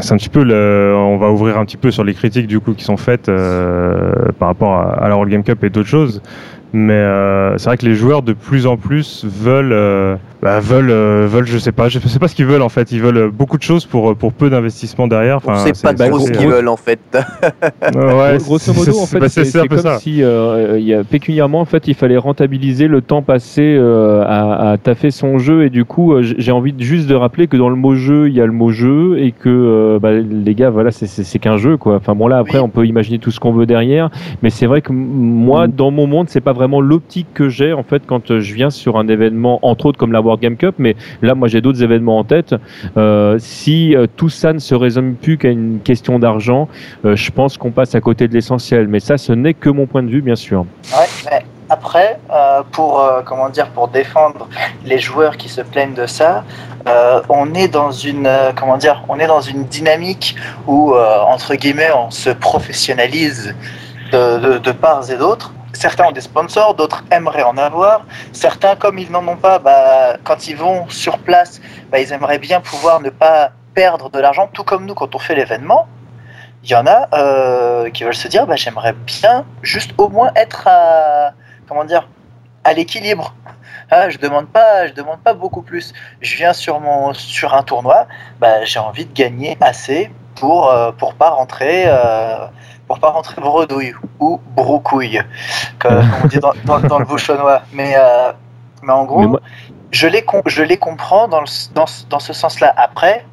c'est un petit peu le, on va ouvrir un petit peu sur les critiques du coup qui sont faites euh, par rapport à, la World Game Cup et d'autres choses. Mais euh, c'est vrai que les joueurs de plus en plus veulent, euh, bah, veulent, euh, veulent, je sais pas, je sais pas ce qu'ils veulent en fait. Ils veulent beaucoup de choses pour pour peu d'investissement derrière. On Enfin, sait c'est- pas trop ce qu'ils veulent en fait. Ouais, Grosso c'est- modo, en fait, c'est comme ça. si, euh, il y a, pécuniairement, en fait, il fallait rentabiliser le temps passé euh, à, à taffer son jeu. Et du coup, euh, j'ai envie de, juste de rappeler que dans le mot jeu, il y a le mot jeu et que euh, bah, les gars, voilà, c'est- c'est c'est qu'un jeu, quoi. Enfin bon, là, après, Oui. on peut imaginer tout ce qu'on veut derrière, mais c'est vrai que moi, dans mon monde, c'est pas vraiment l'optique que j'ai en fait quand euh, je viens sur un événement, entre autres comme la World Game Cup. Mais là, moi, j'ai d'autres événements en tête. Euh, si euh, tout ça ne se résume plus qu'à une question d'argent, euh, je pense qu'on passe à côté de l'essentiel. Mais ça, ce n'est que mon point de vue, bien sûr. Après, pour comment dire, pour défendre les joueurs qui se plaignent de ça, on est dans une comment dire, on est dans une dynamique où entre guillemets on se professionnalise de, de, de parts et d'autres. Certains ont des sponsors, d'autres aimeraient en avoir. Certains, comme ils n'en ont pas, bah, quand ils vont sur place, bah, ils aimeraient bien pouvoir ne pas perdre de l'argent, tout comme nous quand on fait l'événement. Il y en a euh, qui veulent se dire, bah, j'aimerais bien juste au moins être à, comment dire, à l'équilibre. Ah, je demande pas, je demande pas beaucoup plus. Je viens sur mon, sur un tournoi, j'ai envie de gagner assez pour, euh, pour pas rentrer, euh, pour pas rentrer bredouille ou broucouille, comme on dit dans, dans, dans le bouchonnois. Mais, euh, mais en gros, Mais moi- je les, je les comprends dans, le, dans, dans ce sens-là. Après,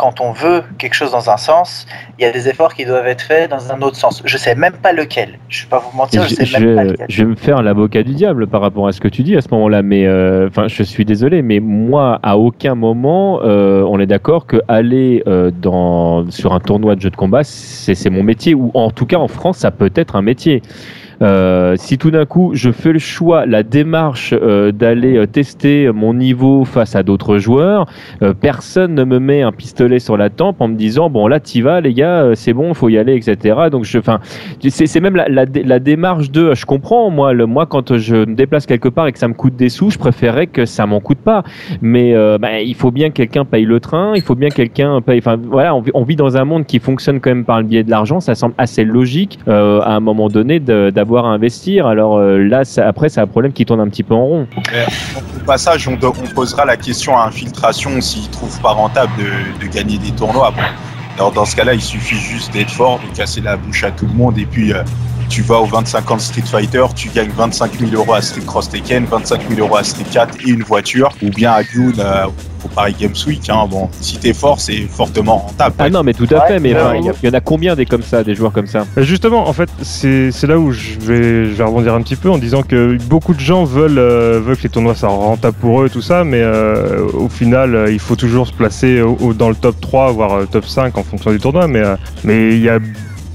quand on veut quelque chose dans un sens, il y a des efforts qui doivent être faits dans un autre sens. Je sais même pas lequel. Je vais pas vous mentir, je je, sais même pas lequel. je vais me faire l'avocat du diable par rapport à ce que tu dis à ce moment-là, mais euh, je suis désolé, mais moi, à aucun moment, euh, on est d'accord que aller euh, dans sur un tournoi de jeux de combat, c'est c'est mon métier, ou en tout cas en France, ça peut être un métier. Euh, si tout d'un coup je fais le choix, la démarche euh, d'aller euh, tester mon niveau face à d'autres joueurs, euh, personne ne me met un pistolet sur la tempe en me disant bon là t'y vas les gars, euh, c'est bon, faut y aller, etc. Donc je, enfin, c'est même la, la, la démarche de, je comprends moi, le, moi quand je me déplace quelque part et que ça me coûte des sous, je préférerais que ça m'en coûte pas. Mais bah, il faut bien que quelqu'un paye le train, il faut bien que quelqu'un paye. Enfin voilà, on on vit dans un monde qui fonctionne quand même par le biais de l'argent. Ça semble assez logique à un moment donné de- d'avoir à investir. Alors euh, là, ça- après, c'est un problème qui tourne un petit peu en rond. Au passage, on, on posera la question à Infiltration s'il trouve pas rentable de, gagner des tournois. Alors dans ce cas-là, il suffit juste d'être fort, de casser la bouche à tout le monde et puis euh, tu vas au 25 ans Street Fighter, tu gagnes 25 000 euros à Street Cross Tekken, 25 000 euros à Street 4 et une voiture, ou bien à Dune au Paris Games Week. Hein. Bon, si t'es fort, c'est fortement rentable. Ah non, mais tout à Ouais, fait. Mais il y, en a combien des comme ça, des joueurs comme ça? Euh, Justement, en fait, c'est là où je vais, je vais rebondir un petit peu en disant que beaucoup de gens veulent, euh, veulent que les tournois soient rentables pour eux et tout ça, mais euh, au final, euh, il faut toujours se placer au- au- dans le top 3, voire top 5 en fonction du tournoi. Mais euh, mais il y a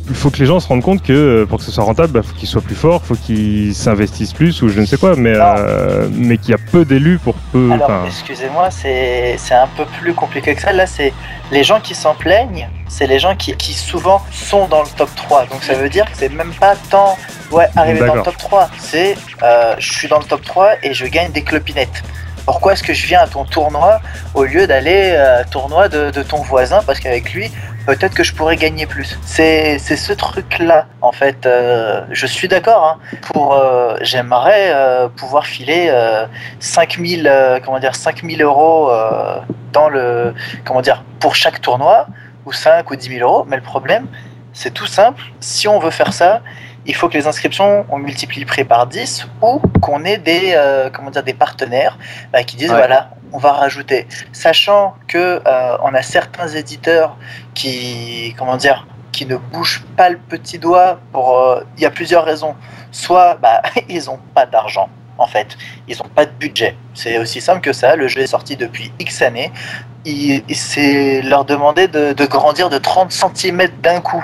il faut que les gens se rendent compte que euh, pour que ce soit rentable, il faut qu'ils soient plus forts, faut qu'ils s'investissent plus ou je ne sais quoi, mais, euh, mais qu'il y a peu d'élus pour peu. Alors, excusez-moi, c'est c'est un peu plus compliqué que ça. Là, c'est les gens qui s'en plaignent, c'est les gens qui, qui souvent sont dans le top 3. Donc, ça veut dire que c'est même pas tant ouais, arriver dans le top 3. C'est euh, je suis dans le top 3 et je gagne des clopinettes. Pourquoi est-ce que je viens à ton tournoi au lieu d'aller euh, au tournoi de, ton voisin? Parce qu'avec lui, peut-être que je pourrais gagner plus. C'est ce truc-là, en fait. euh, je suis d'accord. Hein, euh, j'aimerais euh, pouvoir filer euh, 5000 euh, comment dire 5000 euros euh, dans le comment pour chaque tournoi ou 5 ou 10 000 euros mais le problème c'est tout simple si on veut faire ça il faut que les inscriptions on multiplie près par 10 ou qu'on ait des euh, comment dire des partenaires bah, qui disent Ouais. voilà on va rajouter. Sachant que euh, on a certains éditeurs qui comment dire qui ne bougent pas le petit doigt pour euh, il y a plusieurs raisons. Soit bah, ils n'ont pas d'argent en fait. Ils n'ont pas de budget. C'est aussi simple que ça. Le jeu est sorti depuis X années. C'est leur demander de, de grandir de 30 cm d'un coup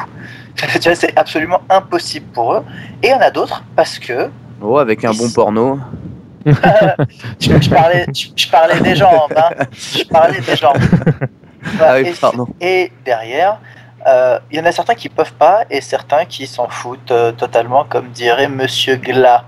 tu vois, c'est absolument impossible pour eux et il y en a d'autres parce que Oh, avec un bon porno. je, je parlais, je, je parlais des jambes hein. je parlais des jambes Ah oui, et, pardon. et derrière, euh, il y en a certains qui peuvent pas et certains qui s'en foutent euh, totalement, comme dirait Monsieur Glas.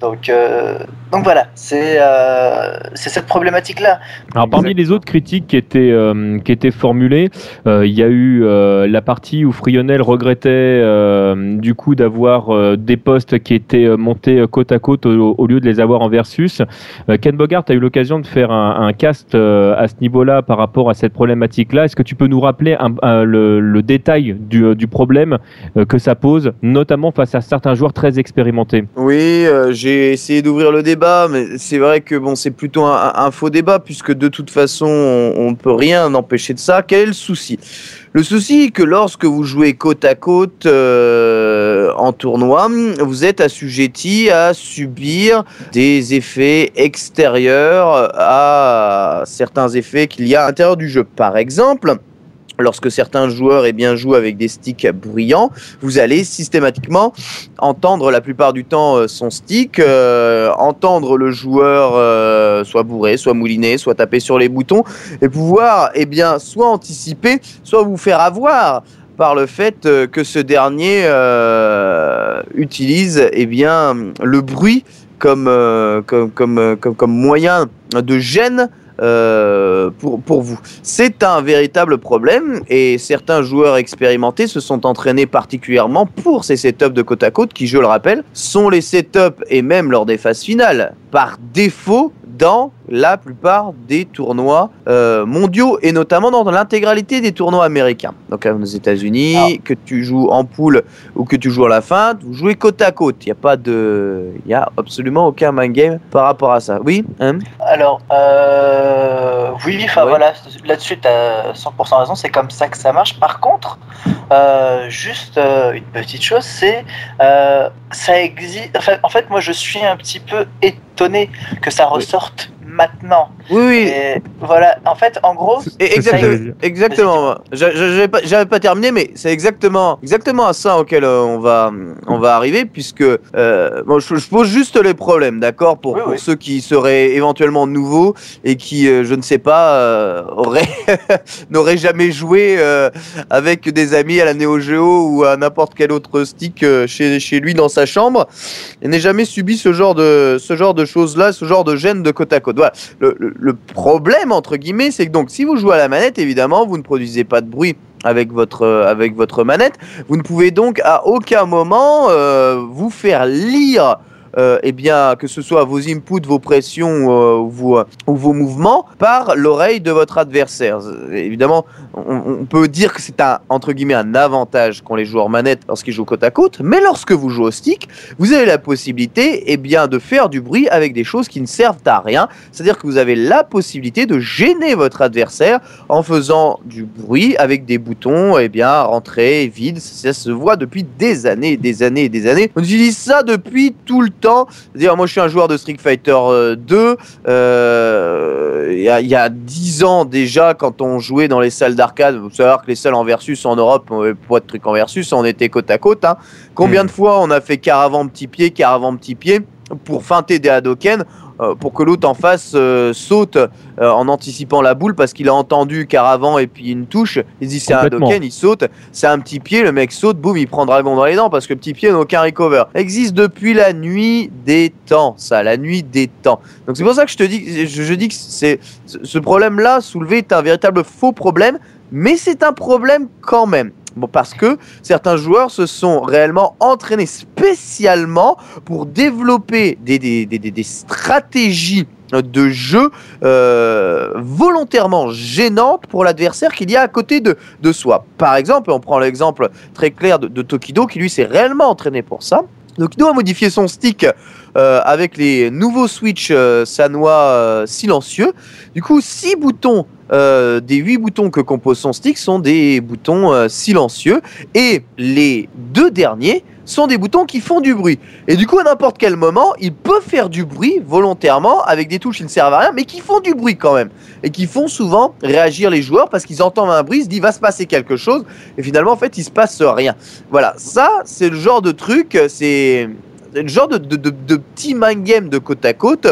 Donc, euh, donc voilà, c'est euh, c'est cette problématique-là. Alors parmi les autres critiques qui étaient euh, qui étaient formulées, euh, il y a eu euh, la partie où Frionel regrettait euh, du coup d'avoir euh, des postes qui étaient montés côte à côte au, au lieu de les avoir en versus. Euh, Ken Bogart a eu l'occasion de faire un, un cast euh, à ce niveau-là par rapport à cette problématique-là. Est-ce que tu peux nous rappeler un- un- le, le détail du, du problème euh, que ça pose, notamment face à certains joueurs très expérimentés? Oui, euh, j'ai essayé d'ouvrir le débat, c'est vrai que bon, c'est plutôt un, un faux débat puisque de toute façon, on ne peut rien empêcher de ça. Quel est le souci? Le souci est que lorsque vous jouez côte à côte euh, en tournoi, vous êtes assujetti à subir des effets extérieurs à certains effets qu'il y a à l'intérieur du jeu. Par exemple, lorsque certains joueurs eh bien, jouent avec des sticks bruyants, vous allez systématiquement entendre la plupart du temps euh, son stick, euh, entendre le joueur euh, soit bourré, soit mouliné, soit taper sur les boutons, et pouvoir eh bien, soit anticiper, soit vous faire avoir par le fait euh, que ce dernier euh, utilise eh bien, le bruit comme, euh, comme, comme, comme, comme moyen de gêne euh, pour, pour vous. C'est un véritable problème et certains joueurs expérimentés se sont entraînés particulièrement pour ces setups de côte à côte qui, je le rappelle, sont les setups et même lors des phases finales par défaut dans la plupart des tournois euh, mondiaux et notamment dans l'intégralité des tournois américains. Donc euh, aux États-Unis, que tu joues en poule ou que tu joues à la fin, vous jouez côte à côte. Il n'y a pas de, il y a absolument aucun mind game par rapport à ça. Oui. Hein? Alors, euh, oui, enfin Oui. voilà, là-dessus, tu as 100% raison, c'est comme ça que ça marche. Par contre, euh, juste une petite chose, c'est ça existe. Enfin, en fait, moi, je suis un petit peu étonné que ça ressorte morte maintenant. Oui, oui. Et voilà, en fait, en gros, exactement, exactement. J'a- j'a- J'avais pas, j'avais pas terminé, mais c'est exactement, exactement à ça auquel euh, on va, on va arriver, puisque euh, bon, je, je pose juste les problèmes, d'accord, pour, Oui, pour oui. ceux qui seraient éventuellement nouveaux et qui, euh, je ne sais pas, euh, auraient, n'auraient jamais joué euh, avec des amis à la Neo Geo ou à n'importe quel autre stick chez, chez lui dans sa chambre, et n'aient jamais subi ce genre de, ce genre de choses-là, ce genre de gêne de côte à côte. Voilà. Le, problème, entre guillemets, c'est que donc, si vous jouez à la manette, évidemment, vous ne produisez pas de bruit avec votre, euh, manette. Vous ne pouvez donc à aucun moment euh, vous faire lire. Euh, eh bien, que ce soit vos inputs, vos pressions euh, ou, vos, ou vos mouvements par l'oreille de votre adversaire. Euh, Évidemment, on, on peut dire que c'est un entre guillemets un avantage qu'ont les joueurs manettes lorsqu'ils jouent côte à côte, mais lorsque vous jouez au stick, vous avez la possibilité eh bien, de faire du bruit avec des choses qui ne servent à rien. C'est-à-dire que vous avez la possibilité de gêner votre adversaire en faisant du bruit avec des boutons, eh bien, rentrée, vide. Ça se voit depuis des années, des années et des années. On utilise ça depuis tout le temps. Moi, je suis un joueur de Street Fighter euh, 2. euh, Il y, a, il y a 10 ans déjà, quand on jouait dans les salles d'arcade, vous savez que les salles en versus en Europe, on avait pas de trucs en versus, on était côte à côte. hein. Combien de fois on a fait caravan petit pied, caravan petit pied pour feinter des Hadoken euh, pour que l'autre en face euh, saute euh, en anticipant la boule parce qu'il a entendu caravan et puis une touche. Il se dit c'est un. Hadoken, il saute, c'est un petit pied, le mec saute, boum, il prend dragon dans les dents parce que petit pied n'a aucun recover. Existe depuis la nuit des temps, ça, la nuit des temps. Donc c'est pour ça que je te dis, je, je dis que c'est ce- ce problème-là soulevé est un véritable faux problème, mais c'est un problème quand même. Parce que certains joueurs se sont réellement entraînés spécialement pour développer des, des, des, des- stratégies de jeu euh, volontairement gênantes pour l'adversaire qu'il y a à côté de, de soi. Par exemple, on prend l'exemple très clair de, de Tokido qui lui s'est réellement entraîné pour ça. Tokido a modifié son stick euh, avec les nouveaux switch euh, sanois euh, silencieux. Du coup, six boutons euh, des huit boutons que compose son stick sont des boutons euh, silencieux et les deux derniers sont des boutons qui font du bruit. Et du coup, à n'importe quel moment, il peut faire du bruit volontairement avec des touches qui ne servent à rien, mais qui font du bruit quand même. Et qui font souvent réagir les joueurs parce qu'ils entendent un bruit, ils se disent va se passer quelque chose, et finalement, en fait, il se passe rien. Voilà, ça, c'est le genre de truc, c'est c'est le genre de, de, de, de petit mind game de côte à côte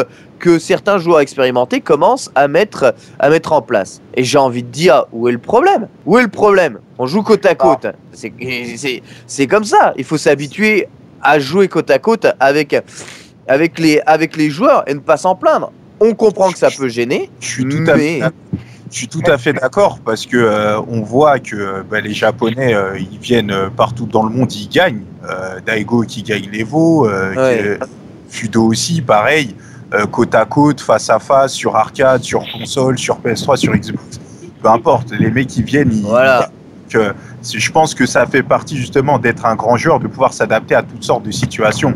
que certains joueurs expérimentés commencent à mettre, à mettre en place. Et j'ai envie de dire, où est le problème? Où est le problème? On joue côte à côte. C'est- comme ça. Il faut s'habituer à jouer côte à côte avec, avec, les, avec les joueurs et ne pas s'en plaindre. On comprend que ça peut gêner, Je suis tout à fait, je suis tout à fait d'accord parce que euh, on voit que bah, les Japonais, euh, ils viennent euh, partout dans le monde, ils gagnent. Euh, Daigo qui gagne Ouais. que- Fudo aussi, pareil, côte à côte, face à face, sur arcade, sur console, sur PS3, sur Xbox. Peu importe, les mecs qui viennent, ils, Voilà. que je pense que ça fait partie justement d'être un grand joueur, de pouvoir s'adapter à toutes sortes de situations.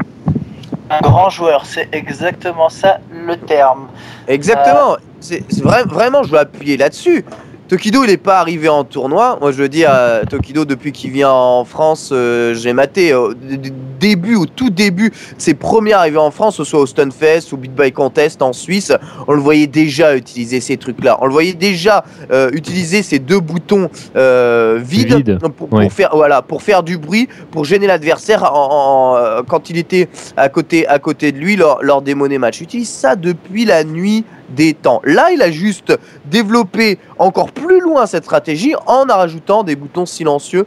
un grand joueur, c'est exactement ça le terme. Exactement. C'est c'est vrai, vraiment, je veux appuyer là-dessus. Tokido, il n'est pas arrivé en tournoi. Moi, je veux dire, euh, Tokido, depuis qu'il vient en France, euh, j'ai maté au d- début, au tout début, ses premières arrivées en France, que ce soit au Stunfest ou Beat by Contest en Suisse, on le voyait déjà utiliser ces trucs-là. On le voyait déjà euh, utiliser ces deux boutons euh, vides Vide, pour, faire, voilà, pour faire du bruit, pour gêner l'adversaire en- en, euh, quand il était à côté, à côté de lui lors, lors des monnaies match. Il utilise ça depuis la nuit des temps. Là, il a juste développé encore plus loin cette stratégie en rajoutant des boutons silencieux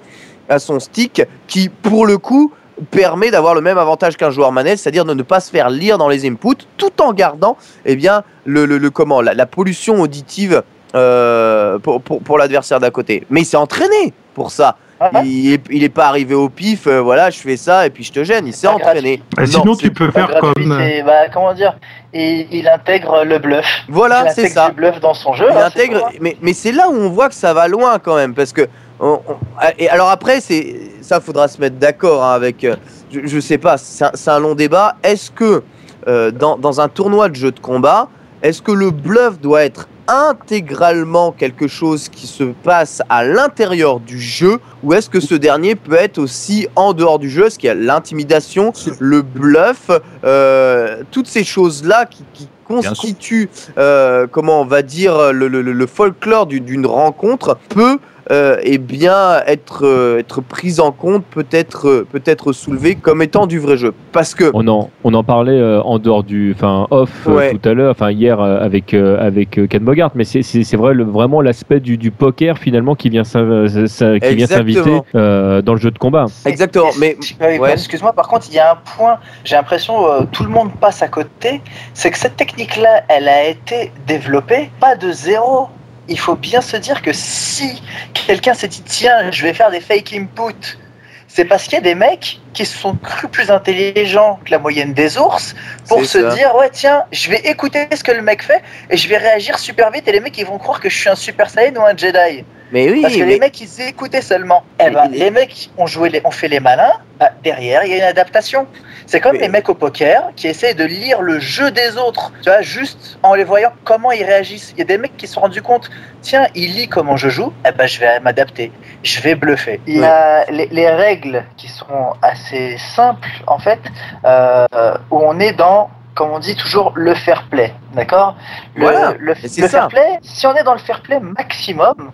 à son stick qui, pour le coup, permet d'avoir le même avantage qu'un joueur manette, c'est-à-dire de ne pas se faire lire dans les inputs, tout en gardant, eh bien, le, le- comment, la, la pollution auditive euh, pour, pour, pour l'adversaire d'à côté. Mais il s'est entraîné pour ça. Ah, Il, est, il est pas arrivé au pif, euh, voilà, je fais ça et puis je te gêne. Il s'est entraîné. Non, sinon, tu peux faire gratuit, comme. c'est- bah, comment dire il, il intègre le bluff. Voilà, il c'est intègre ça. du bluff dans son jeu. il hein, intègre, mais, mais c'est là où on voit que ça va loin quand même, parce que on- on- et alors après c'est ça, faudra se mettre d'accord hein, avec, euh, je, je sais pas, c'est un, long débat. Est-ce que euh, dans, dans un tournoi de jeu de combat, est-ce que le bluff doit être intégralement quelque chose qui se passe à l'intérieur du jeu, ou est-ce que ce dernier peut être aussi en dehors du jeu, est-ce qu'il y a l'intimidation, le bluff, euh, toutes ces choses-là qui, qui constitue, euh, comment on va dire, le, le- le folklore du- d'une rencontre peut euh, eh bien être euh, être prise en compte, peut-être euh, peut-être soulevée comme étant du vrai jeu. Parce que On en, on en parlait euh, en dehors du, enfin off euh, Ouais. tout à l'heure, enfin hier euh, avec euh, avec Ken Bogart, mais c'est vrai le, vraiment l'aspect du, du poker finalement qui vient qui vient s'inviter euh, dans le jeu de combat. exactement. Mais ouais. Excuse-moi, par contre, il y a un point, j'ai l'impression euh, tout le monde passe à côté, c'est que cette technique-là, elle a été développée pas de zéro. Il faut bien se dire que si quelqu'un s'est dit tiens, je vais faire des fake inputs, c'est parce qu'il y a des mecs qui se sont crus plus intelligents que la moyenne des ours pour se ça. dire ouais tiens, je vais écouter ce que le mec fait et je vais réagir super vite et les mecs ils vont croire que je suis un Super Saiyan ou un Jedi. Mais oui, Parce que mais- les mecs, ils écoutaient seulement. Eh ben, Mais- les mecs ont joué, les, ont fait les malins. Bah, derrière, il y a une adaptation. C'est comme Mais- les mecs au poker qui essayent de lire le jeu des autres. Tu vois, juste en les voyant comment ils réagissent. Il y a des mecs qui se sont rendus compte. Tiens, il lit comment je joue. Eh ben, je vais m'adapter. Je vais bluffer. Il y a les, les règles qui sont assez simples, en fait, euh, où on est dans comme on dit toujours, le fair play, d'accord? Le, Voilà, le, fair play, si on est dans le fair play maximum,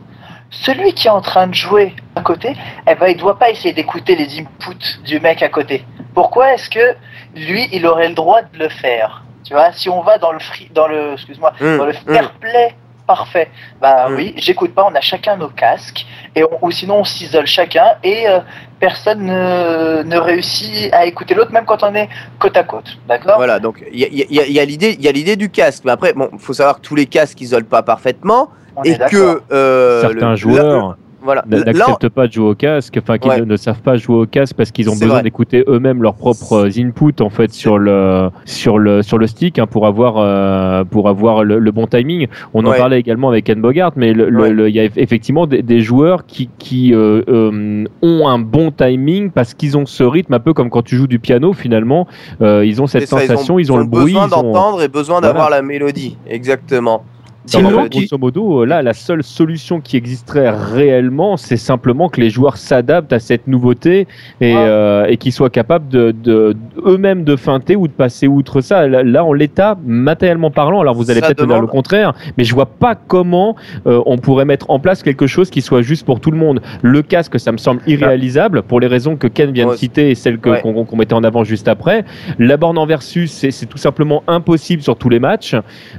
celui qui est en train de jouer à côté, eh ben, il ne doit pas essayer d'écouter les inputs du mec à côté. Pourquoi est-ce que lui, il aurait le droit de le faire? Tu vois, si on va dans le free, dans le, excuse-moi, Hum, dans le hum. fair play parfait, bah Mm. oui, j'écoute pas, on a chacun nos casques, et on- ou sinon on s'isole chacun, et euh, personne ne, ne réussit à écouter l'autre, même quand on est côte à côte, d'accord? Voilà, donc il y a, y a- il y a l'idée, il y a l'idée du casque. Mais après, bon, faut savoir que tous les casques isolent pas parfaitement On et que euh, Certains le- joueurs voilà, n'acceptent pas de jouer au casque, enfin qui Ouais. ne, ne savent pas jouer au casque parce qu'ils ont besoin d'écouter eux-mêmes leurs propres inputs en fait sur le sur le sur le stick hein, pour avoir euh, pour avoir le, le bon timing. On en parlait également avec Ken Bogart, mais le- le- Ouais. le- il y a eff- effectivement des, des joueurs qui qui euh, euh, ont un bon timing parce qu'ils ont ce rythme un peu comme quand tu joues du piano finalement. Euh, ils ont cette ça, sensation, ils ont, le bruit, besoin ils ont d'entendre et besoin d'avoir la mélodie. Exactement. Sinon, euh, grosso modo, euh, là, la seule solution qui existerait réellement, c'est simplement que les joueurs s'adaptent à cette nouveauté et, euh, et qu'ils soient capables de, de- eux-mêmes de feinter ou de passer outre ça. Là, là, en l'état, matériellement parlant, alors vous allez peut-être dire le contraire, mais je vois pas comment euh, on pourrait mettre en place quelque chose qui soit juste pour tout le monde. Le casque, ça me semble irréalisable pour les raisons que Ken vient Ouais. de citer et celles Ouais. qu'on mettait en avant juste après. La borne en versus, c'est tout simplement impossible sur tous les matchs.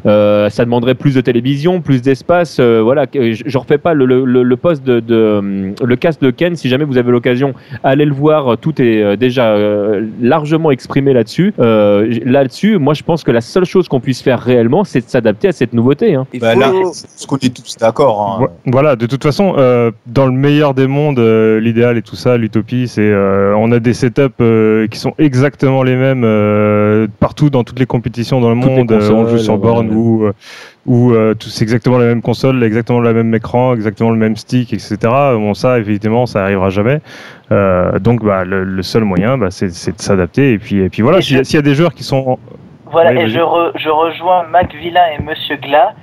Euh, ça demanderait plus de télévision, plus d'espace. euh, voilà, que- je, je refais pas le, le, le- le poste de, de, euh, le casque de Ken. Si jamais vous avez l'occasion, allez le voir. Tout est euh, déjà euh, largement exprimé là-dessus. Euh, là-dessus, moi, je pense que la seule chose qu'on puisse faire réellement, c'est de s'adapter à cette nouveauté. hein. Il Bah, faut- là, ce qu'on est tous d'accord. hein. Vo- Voilà, de toute façon, euh, dans le meilleur des mondes, euh, l'idéal et tout ça, l'utopie, c'est euh, on a des setups euh, qui sont exactement les mêmes euh, partout dans toutes les compétitions dans le Toutes monde. euh, on joue sur ouais. borne ou ou euh, c'est exactement la même console, exactement le même écran, exactement le même stick, etc. Bon, ça, évidemment, ça arrivera jamais. Euh, donc, bah, le, le seul moyen, bah, c'est de s'adapter. Et puis, et puis voilà. S'il y, a- s'il y a des joueurs qui sont Voilà, et vas-y. je, re- je rejoins Mac Villain et Monsieur Glas.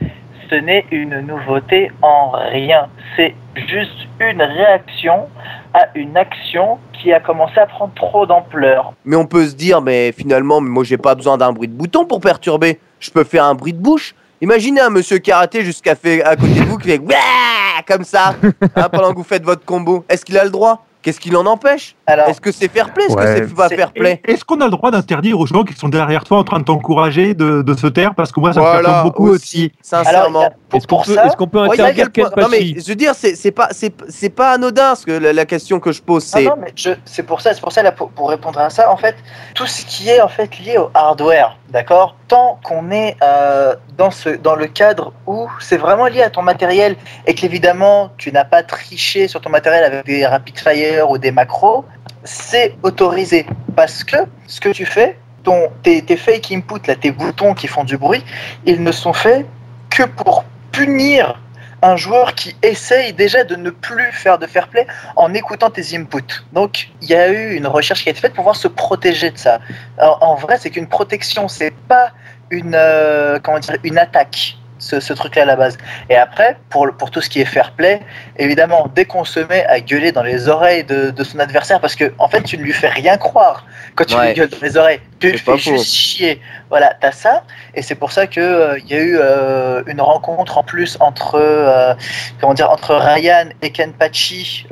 Ce n'est une nouveauté en rien. C'est juste une réaction à une action qui a commencé à prendre trop d'ampleur. Mais on peut se dire, mais finalement, moi j'ai pas besoin d'un bruit de bouton pour perturber. Je peux faire un bruit de bouche. Imaginez un monsieur karaté jusqu'à fait à côté de vous qui fait Ouah comme ça hein, pendant que vous faites votre combo. Est-ce qu'il a le droit? Qu'est-ce qui l'en empêche? Alors, Est-ce que c'est fair play? Est-ce Ouais. que c'est pas fair play? Est-ce qu'on a le droit d'interdire aux gens qui sont derrière toi en train de t'encourager de, de se taire? Parce que moi, ça me perturbe beaucoup aussi. aussi, sincèrement. Est-ce qu'on peut, ça, est-ce qu'on peut interdire Non mais je veux dire, c'est c'est pas c'est c'est pas anodin ce que la, la question que je pose. Ah C'est non, mais je, c'est pour ça, c'est pour ça là, pour, pour répondre à ça, en fait, tout ce qui est en fait lié au hardware, d'accord? Tant qu'on est euh, dans ce, dans le cadre où c'est vraiment lié à ton matériel et qu'évidemment tu n'as pas triché sur ton matériel avec des rapid fire ou des macros, c'est autorisé parce que ce que tu fais, ton, tes, tes fake inputs là, tes boutons qui font du bruit, ils ne sont faits que pour punir un joueur qui essaye déjà de ne plus faire de fair play en écoutant tes inputs. Donc, il y a eu une recherche qui a été faite pour pouvoir se protéger de ça. En, vrai, c'est qu'une protection, c'est pas une, euh, comment dire, une attaque. Ce, ce truc-là à la base. Et après, pour, tout ce qui est fair play, évidemment, dès qu'on se met à gueuler dans les oreilles de, de son adversaire, parce que en fait, tu ne lui fais rien croire quand tu Ouais. lui gueules dans les oreilles, tu pas fais juste chier. Voilà, t'as ça, et c'est pour ça que euh, y a eu euh, une rencontre en plus entre euh, comment dire entre Ryan et Ken Pachi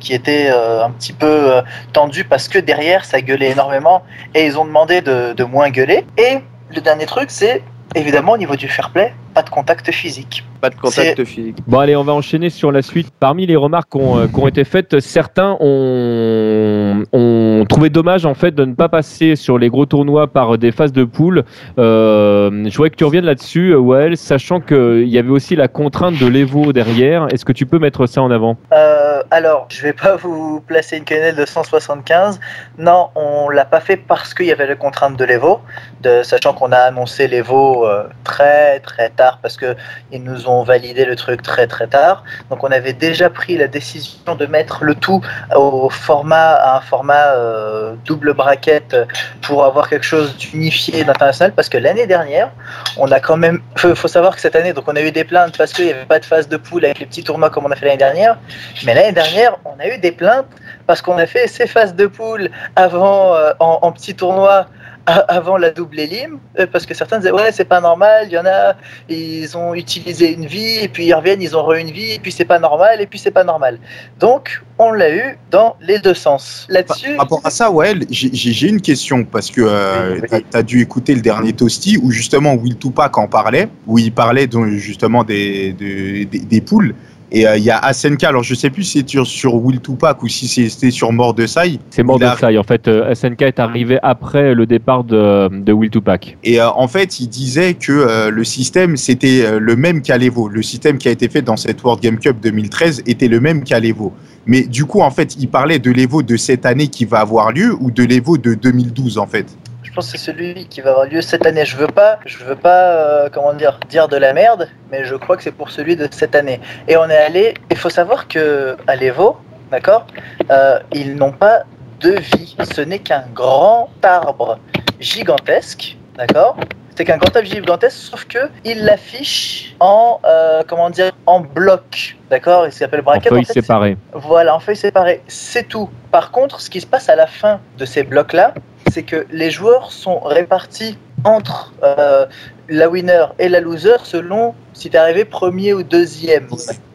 qui était un petit peu tendu parce que derrière ça gueulait énormément et ils ont demandé de, de moins gueuler. Et le dernier truc, c'est évidemment au niveau du fair play, pas de contact physique. Pas de contact physique. Bon allez, on va enchaîner sur la suite. Parmi les remarques qui ont, euh, qui ont été faites, certains ont, ont trouvé dommage en fait de ne pas passer sur les gros tournois par des phases de poule. Euh, je voudrais que tu reviennes là-dessus, Wael, sachant qu'il y avait aussi la contrainte de l'Evo derrière. Est-ce que tu peux mettre ça en avant? Euh, alors, je vais pas vous placer une quenelle de 175. Non, on l'a pas fait parce qu'il y avait la contrainte de l'Evo, de, sachant qu'on a annoncé l'Evo euh, très très tard parce que ils nous ont validé le truc très très tard. Donc on avait déjà pris la décision de mettre le tout au format à un format euh, double bracket pour avoir quelque chose d'unifié d'international parce que l'année dernière, on a quand même faut, savoir que cette année donc on a eu des plaintes parce qu'il n'y avait pas de phase de poule avec les petits tournois comme on a fait l'année dernière. Mais l'année dernière, on a eu des plaintes parce qu'on a fait ces phases de poule avant euh, en, en petits tournois a- avant la double élim euh, parce que certains disaient ouais c'est pas normal il y en a ils ont utilisé une vie et puis ils reviennent ils ont re une vie et puis c'est pas normal et puis c'est pas normal donc on l'a eu dans les deux sens là-dessus Par rapport à ça, ouais, j'ai une question parce que euh, Oui, oui. t'as- t'as dû écouter le dernier Toasty où justement Will Tupac en parlait, où il parlait donc, justement des, de- des, des poules. Et euh, il y a SNK, alors je sais plus si c'est sur, Will Tupac ou si c'était sur Mordesai. C'est mort de ça. En fait, euh, SNK est arrivé après le départ de, de Will Tupac. Et euh, en fait, il disait que euh, le système, c'était le même qu'à l'Evo. Le système qui a été fait dans cette World Game Cup 2013 était le même qu'à l'Evo. Mais du coup, en fait, il parlait de l'Evo de cette année qui va avoir lieu ou de l'Evo de 2012, en fait. Je pense que c'est celui qui va avoir lieu cette année. Je veux pas je veux pas euh, comment dire dire de la merde mais je crois que c'est pour celui de cette année. Et on est allé il faut savoir que à l'Evo d'accord euh, ils n'ont pas de vie. Ce n'est qu'un grand arbre gigantesque d'accord. C'est qu'un grand arbre gigantesque sauf que il l'affiche en euh, comment dire en bloc d'accord. Il s'appelle En bracket en feuilles fait, c'est- séparées. voilà, en feuilles séparées, c'est tout. Par contre, ce qui se passe à la fin de ces blocs-là, c'est que les joueurs sont répartis entre euh, la winner et la loser selon si tu es arrivé premier ou deuxième,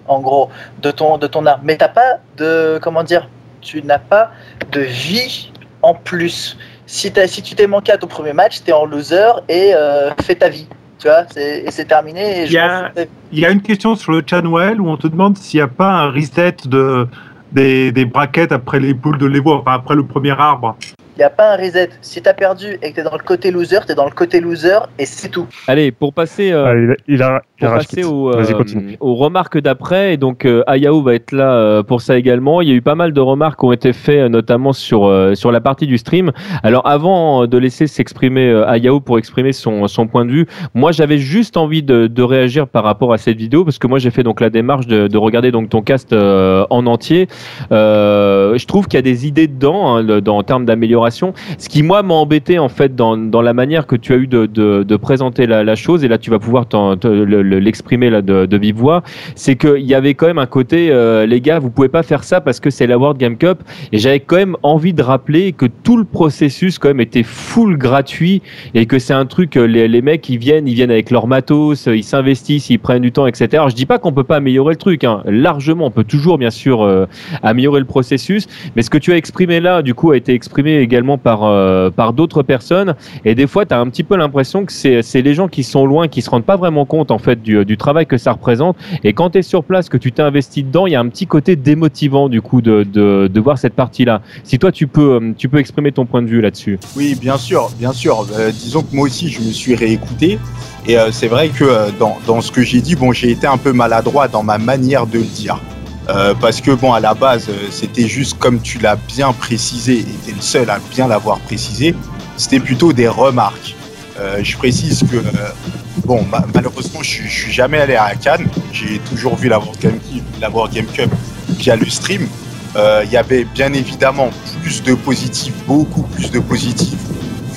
en gros, de ton, de ton arme. Mais t'as pas de, comment dire, tu n'as pas de vie en plus. Si, si tu t'es manqué à ton premier match, tu es en loser et euh, fais ta vie. Tu vois, c'est- et c'est terminé. Il y a-. Il y une question sur le chat Noël où on te demande s'il n'y a pas un reset de, des, des brackets après les poules de l'Evo, enfin après le premier arbre. Il n'y a pas un reset. Si tu as perdu et que tu es dans le côté loser, tu es dans le côté loser et c'est tout. Allez, pour passer. euh, il a, il a, il Pour a passer euh, aux remarques d'après, et donc euh, Ayao va être là euh, pour ça également. Il y a eu pas mal de remarques qui ont été faites, notamment sur euh, sur la partie du stream. Alors avant de laisser s'exprimer euh, Ayao pour exprimer son son point de vue, moi j'avais juste envie de, de réagir par rapport à cette vidéo parce que moi j'ai fait donc la démarche de, de regarder donc ton cast euh, en entier. Euh, je trouve qu'il y a des idées dedans, hein, dans, en termes d'amélioration. Ce qui moi m'a embêté en fait dans, la manière que tu as eu de, présenter la, chose et là tu vas pouvoir l'exprimer de, vive voix, c'est qu'il y avait quand même un côté euh, les gars vous pouvez pas faire ça parce que c'est la World Game Cup et j'avais quand même envie de rappeler que tout le processus quand même était full gratuit et que c'est un truc euh, les, mecs ils viennent ils viennent avec leur matos ils s'investissent ils prennent du temps etc. Alors, je dis pas qu'on peut pas améliorer le truc hein. largement on peut toujours bien sûr euh, améliorer le processus mais ce que tu as exprimé là, du coup, a été exprimé euh, par d'autres personnes. Et des fois, tu as un petit peu l'impression que c'est les gens qui sont loin, qui se rendent pas vraiment compte, en fait, du, travail que ça représente. Et quand tu es sur place, que tu t'es investi dedans, il y a un petit côté démotivant, du coup, de, voir cette partie-là. Si toi, tu peux, euh, tu peux exprimer ton point de vue là-dessus. Oui, bien sûr, bien sûr. Euh, disons que moi aussi, je me suis réécouté. Et c'est vrai que dans ce que j'ai dit, bon, j'ai été un peu maladroit dans ma manière de le dire. Euh, parce que, bon, à la base, euh, c'était juste comme tu l'as bien précisé, et tu es le seul à bien l'avoir précisé, c'était plutôt des remarques. Euh, je précise que, bon, ma- malheureusement, je, je suis jamais allé à Cannes. J'ai toujours vu la World Game, Cup- via le stream. Il y avait bien évidemment plus de positifs, beaucoup plus de positifs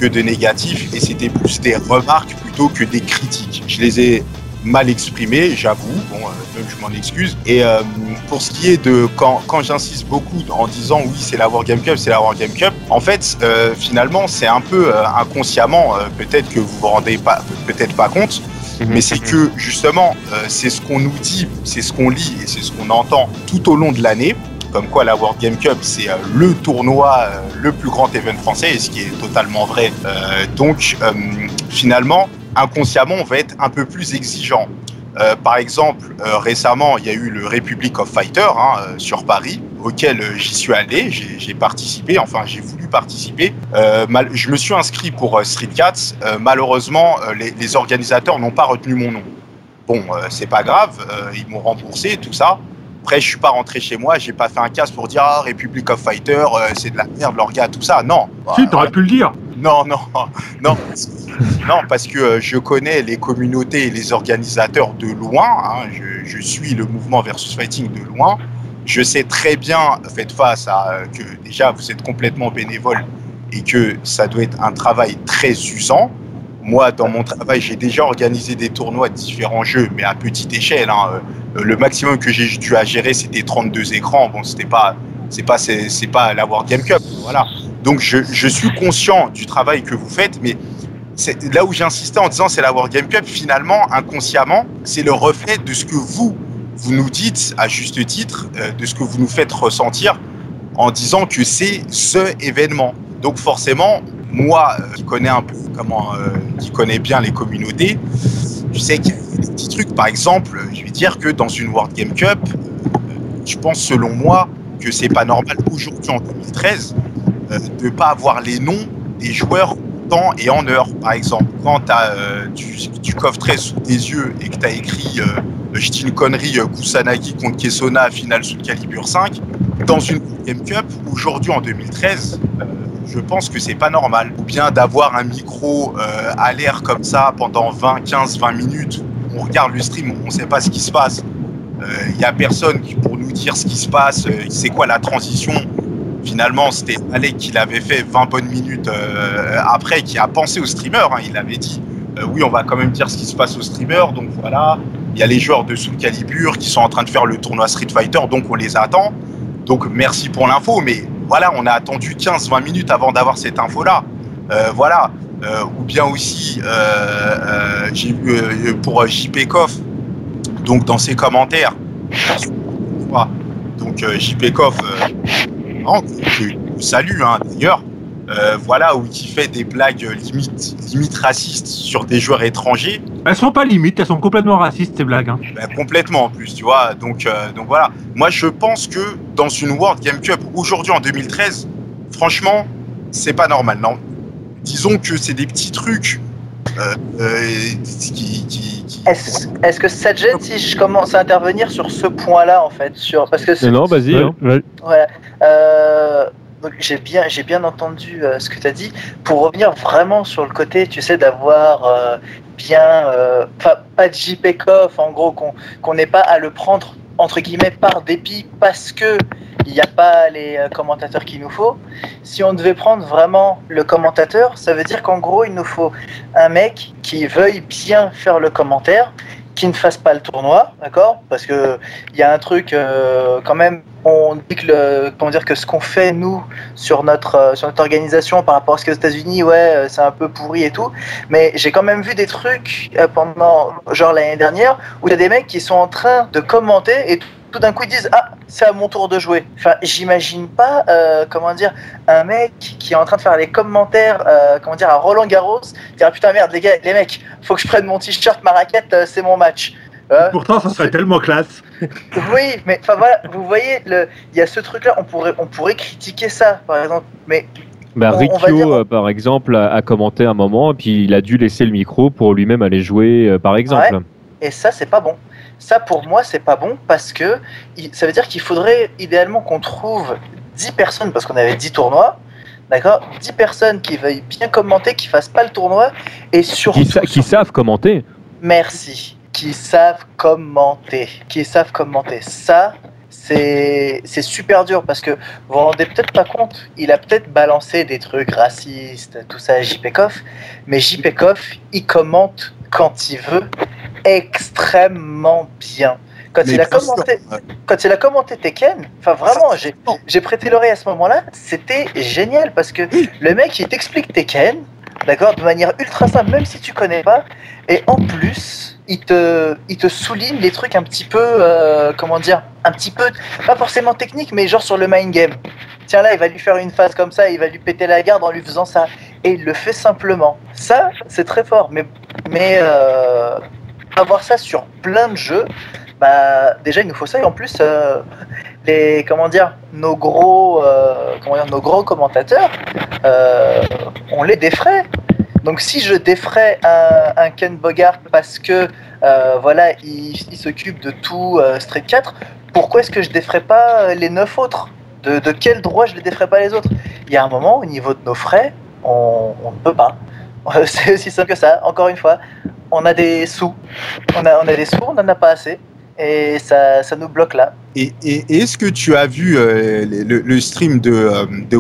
que de négatifs, et c'était plus des remarques plutôt que des critiques. Je les ai mal exprimé, j'avoue. Bon, euh, même je m'en excuse. Et euh, pour ce qui est de quand, quand j'insiste beaucoup en disant oui, c'est la World Game Cup, c'est la World Game Cup, en fait, euh, finalement, c'est un peu euh, inconsciemment, peut-être que vous vous rendez pas, peut-être pas compte, mais c'est que justement, c'est ce qu'on nous dit, c'est ce qu'on lit et c'est ce qu'on entend tout au long de l'année. Comme quoi la World Game Cup, c'est le tournoi, le plus grand event français, ce qui est totalement vrai. Euh, donc, euh, finalement, inconsciemment, on va être un peu plus exigeant. Euh, par exemple, euh, récemment, il y a eu le Republic of Fighter hein, euh, sur Paris, auquel j'y suis allé, j'ai participé, enfin j'ai voulu participer. Je me suis inscrit pour Street Cats. Malheureusement, les, les organisateurs n'ont pas retenu mon nom. Bon, c'est pas grave, ils m'ont remboursé, tout ça. Après, je suis pas rentré chez moi, j'ai pas fait un casse pour dire ah, Republic of Fighter, euh, c'est de la merde, leur gars, tout ça. Non. Si, t'aurais pu le dire. Non, non, non. Non, parce que euh, je connais les communautés et les organisateurs de loin. hein. Je, je suis le mouvement versus fighting de loin. Je sais très bien, faites face à euh, que déjà vous êtes complètement bénévole et que ça doit être un travail très usant. Moi, dans mon travail, j'ai déjà organisé des tournois de différents jeux, mais à petite échelle. hein. Euh, Le maximum que j'ai dû à gérer, c'était 32 écrans. Bon, c'était pas, c'est pas, c'est pas la World Game Cup, voilà. Donc, je, suis conscient du travail que vous faites, mais là où j'insistais en disant c'est la World Game Cup, finalement, inconsciemment, c'est le reflet de ce que vous, vous nous dites, à juste titre, euh, de ce que vous nous faites ressentir en disant que c'est ce événement. Donc forcément, moi, euh, qui connais un peu comment, euh, qui connais bien les communautés, je sais qu'il y a des petits trucs. Par exemple, je vais dire que dans une World Game Cup, euh, je pense selon moi que c'est pas normal aujourd'hui en 2013 euh, de pas avoir les noms des joueurs en temps et en heure. Par exemple, quand as, euh, tu, tu coffres très sous tes yeux et que tu as écrit, euh, je dis une connerie, Kusanagi contre Kesona, finale sous le calibre 5, dans une Game Cup, aujourd'hui en 2013, euh, je pense que c'est pas normal. Ou bien d'avoir un micro euh, à l'air comme ça pendant 20, 15, 20 minutes. On regarde le stream, on sait pas ce qui se passe. Il n'y a personne qui, pour nous dire ce qui se passe, euh, c'est quoi la transition. Finalement, c'était Alec qui l'avait fait 20 bonnes minutes euh, après, qui a pensé au streamer. hein. il avait dit euh, oui, on va quand même dire ce qui se passe au streamer. Donc voilà, il y a les joueurs de Soul Calibur qui sont en train de faire le tournoi Street Fighter, donc on les attend. Donc merci pour l'info, mais voilà, on a attendu 15-20 minutes avant d'avoir cette info-là. Euh, voilà. Euh, ou bien aussi, euh, pour JP Koff, donc dans ses commentaires, donc JP Koff, salue hein, d'ailleurs, euh, voilà, où qui fait des blagues limite, limite racistes sur des joueurs étrangers. Elles sont pas limites, elles sont complètement racistes ces blagues. hein. Ben, complètement en plus, tu vois. Donc, euh, donc voilà. Moi, je pense que dans une World Game Cup aujourd'hui en 2013, franchement, c'est pas normal. Non, disons que c'est des petits trucs euh, euh, qui, qui- qui- Est-ce que ça te gêne si je commence à intervenir sur ce point-là en fait? Sur parce que Non, vas-y. Ouais, hein. Voilà. Donc j'ai bien, j'ai bien entendu euh, ce que tu as dit. Pour revenir vraiment sur le côté, tu sais, d'avoir euh, bien, euh, pas de JPCOF, en gros, qu'on qu'on n'ait pas à le prendre entre guillemets par dépit parce que il n'y a pas les commentateurs qu'il nous faut. Si on devait prendre vraiment le commentateur, ça veut dire qu'en gros, il nous faut un mec qui veuille bien faire le commentaire, qui ne fasse pas le tournoi, d'accord? Parce que il y a un truc euh, quand même. On dit que le, comment dire que ce qu'on fait nous sur notre euh, sur notre organisation par rapport à ce qu'aux États-Unis, ouais, euh, c'est un peu pourri et tout. Mais j'ai quand même vu des trucs pendant genre l'année dernière où il y a des mecs qui sont en train de commenter et tout d'un coup ils disent ah c'est à mon tour de jouer. Enfin j'imagine pas euh, comment dire un mec qui est en train de faire les commentaires euh, comment dire à Roland Garros dire ah, putain merde les gars les mecs faut que je prenne mon t-shirt ma raquette euh, c'est mon match. Euh, Pourtant, ça serait tellement classe. oui, mais enfin voilà, vous voyez, le- il y a ce truc-là, on pourrait, on pourrait critiquer ça, par exemple, mais Bah, dire- euh, par exemple, a, a commenté un moment, et puis il a dû laisser le micro pour lui-même aller jouer, par exemple. et ça c'est pas bon. Ça pour moi c'est pas bon parce que ça veut dire qu'il faudrait idéalement qu'on trouve 10 personnes parce qu'on avait 10 tournois. D'accord? 10 personnes qui veuillent bien commenter, qui fassent pas le tournoi et surtout Qui, sa- qui savent commenter. Merci. Qui savent commenter. Qui savent commenter. Ça, c'est super dur parce que vous vous rendez peut-être pas compte, il a peut-être balancé des trucs racistes, tout ça à JPKoff, mais JPKoff, il commente quand il veut extrêmement bien. Quand il, a commenté, ouais. quand il a commenté Tekken, enfin vraiment, j'ai j'ai prêté l'oreille à ce moment-là, c'était génial parce que le mec il t'explique Tekken, d'accord, de manière ultra simple, même si tu connais pas, et en plus il te, il te souligne les trucs un petit peu, euh, comment dire, un petit peu, pas forcément technique, mais genre sur le mind game. Tiens là, il va lui faire une phase comme ça, il va lui péter la garde en lui faisant ça, et il le fait simplement. Ça, c'est très fort, mais, mais euh, avoir ça sur plein de jeux, bah déjà il nous faut ça. Et en plus euh, les comment dire nos gros euh, comment dire nos gros commentateurs on les défraie. Donc si je défrais un, Ken Bogart parce que voilà il, s'occupe de tout Street 4 pourquoi est-ce que je défrais pas les neuf autres? De, de quel droit je les défrais pas les autres? Il y a un moment au niveau de nos frais on, ne peut pas. C'est aussi simple que ça. Encore une fois on a des sous. On a, on a des sous on n'en a pas assez. Et ça, ça nous bloque là. Et, est-ce que tu as vu euh, le, stream de, euh, de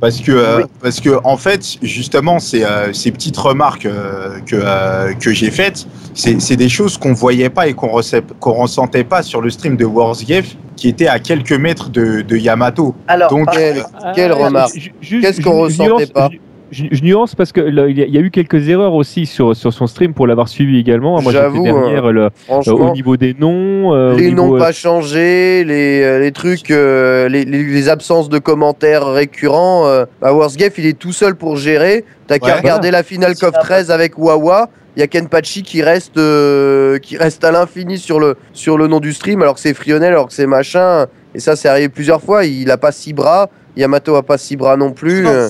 parce que, euh, Oui. parce que en fait, justement, ces, euh, ces petites remarques euh, que, euh, que j'ai faites, c'est c'est des choses qu'on voyait pas et qu'on qu'on ressentait pas sur le stream de Warsgif, qui était à quelques mètres de, de Yamato. Alors, Donc, par- Quelle, quelle remarque Qu'est-ce qu'on ressentait pas je, je- nuance parce que là, il y, a- il y a eu quelques erreurs aussi sur, sur son stream pour l'avoir suivi également. Moi, j'étais J'avoue, derrière le- euh, au Franchement, niveau des noms. euh, au les niveau, noms euh, pas changés, les, euh, les trucs, euh, les, les- les absences de commentaires récurrents. Euh, bah, Warsgef, il est tout seul pour gérer. T'as qu'à Ouais. regarder la finale CoF un peu- 13 avec Wawa. Il y a Kenpachi qui reste, euh, qui reste à l'infini sur le, sur le nom du stream, alors que c'est Frionel, alors que c'est machin. Et ça, c'est arrivé plusieurs fois. Il a pas six bras. Yamato a pas six bras non plus. Non, euh.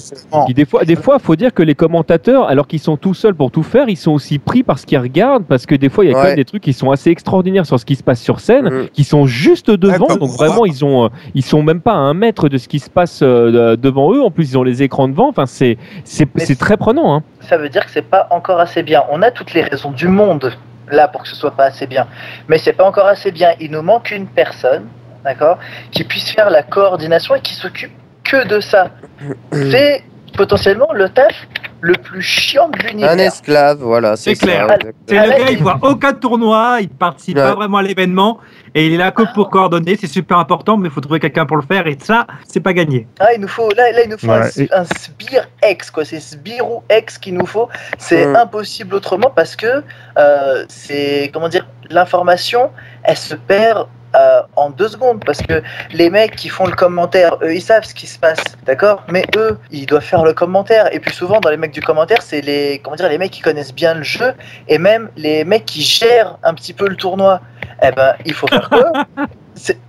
des fois, des fois, faut dire que les commentateurs, alors qu'ils sont tout seuls pour tout faire, ils sont aussi pris par ce qu'ils regardent, parce que des fois, il y a quand même des trucs qui sont assez extraordinaires sur ce qui se passe sur scène, Mhm. qui sont juste devant. donc vraiment, ils ont, euh, ils sont même pas à un mètre de ce qui se passe euh, devant eux. En plus, ils ont les écrans devant. Enfin, c'est, c'est très prenant. Hein. ça veut dire que c'est pas encore assez bien. On a toutes les raisons du monde là pour que ce soit pas assez bien, mais c'est pas encore assez bien. Il nous manque une personne, d'accord, qui puisse faire la coordination et qui s'occupe que de ça. C'est potentiellement le taf le plus chiant de l'univers. Un esclave, voilà, c'est clair. C'est le gars, il voit aucun tournoi, il participe Ouais. pas vraiment à l'événement et il est là que pour coordonner. C'est super important, mais il faut trouver quelqu'un pour le faire et ça, c'est pas gagné. Ah, il nous faut là, là il nous faut un, un sbire X quoi. C'est sbire ou X qu'il nous faut. C'est Mm. impossible autrement parce que euh, c'est comment dire l'information, elle se perd. Euh, en deux secondes parce que les mecs qui font le commentaire eux ils savent ce qui se passe d'accord? Mais eux ils doivent faire le commentaire. Et puis souvent dans les mecs du commentaire c'est les comment dire les mecs qui connaissent bien le jeu et même les mecs qui gèrent un petit peu le tournoi. Eh ben il faut faire quoi?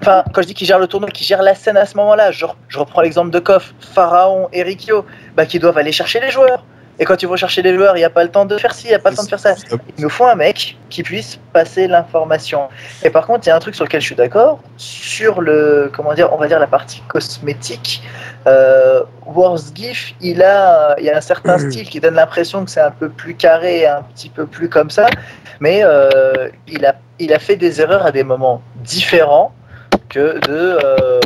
Enfin, quand je dis qu'ils gèrent le tournoi, qu'ils gèrent la scène à ce moment-là, je, je reprends l'exemple de Koff, Pharaon et Rikyo, bah, qui doivent aller chercher les joueurs. Et quand ils vont chercher les joueurs, il n'y a pas le temps de faire ci, il n'y a pas le temps de faire ça. Il nous faut un mec qui puisse passer l'information. Et par contre, il y a un truc sur lequel je suis d'accord, sur le, comment dire, on va dire la partie cosmétique. Euh, Warsgif, il a, il y a un certain style qui donne l'impression que c'est un peu plus carré, un petit peu plus comme ça, mais euh, il a, il a fait des erreurs à des moments différents que de, euh,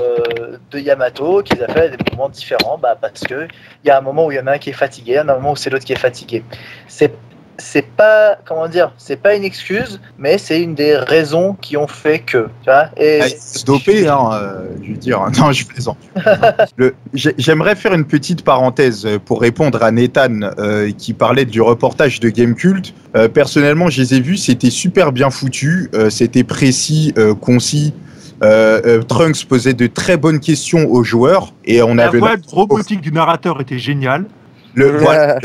de Yamato, qu'ils a fait à des moments différents, bah, parce que il y a un moment où il y en a un qui est fatigué, il y a un moment où c'est l'autre qui est fatigué. C'est c'est pas comment dire, c'est pas une excuse, mais c'est une des raisons qui ont fait que. Tu vois et Ah, hein, euh, je veux dire. Non, je plaisante. J'aimerais faire une petite parenthèse euh, pour répondre à Nathan euh, qui parlait du reportage de Gamecult. Euh, personnellement, je les ai vus, c'était super bien foutu, c'était précis, concis. Euh, euh, Trunks posait de très bonnes questions aux joueurs et on La avait voix robotique du narrateur était géniale. le, voilà,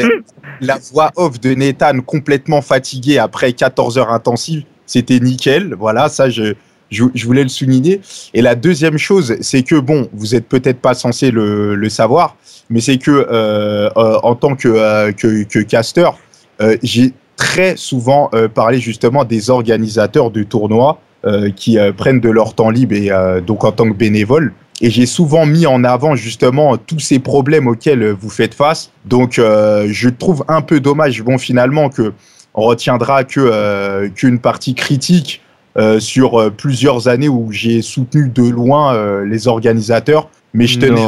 la voix off de Nathan complètement fatigué après 14 heures intensives, c'était nickel. Voilà, ça je, je, je voulais le souligner. Et la deuxième chose, c'est que bon, vous êtes peut-être pas censé le, le savoir, mais c'est que euh, euh, en tant que, euh, que, que caster, euh, j'ai très souvent euh, parlé justement des organisateurs de tournois euh, qui euh, prennent de leur temps libre et euh, donc en tant que bénévole. Et j'ai souvent mis en avant justement tous ces problèmes auxquels euh, vous faites face. Donc euh, je trouve un peu dommage, bon finalement que on retiendra que euh, qu'une partie critique euh, sur euh, plusieurs années où j'ai soutenu de loin euh, les organisateurs. Mais je tenais.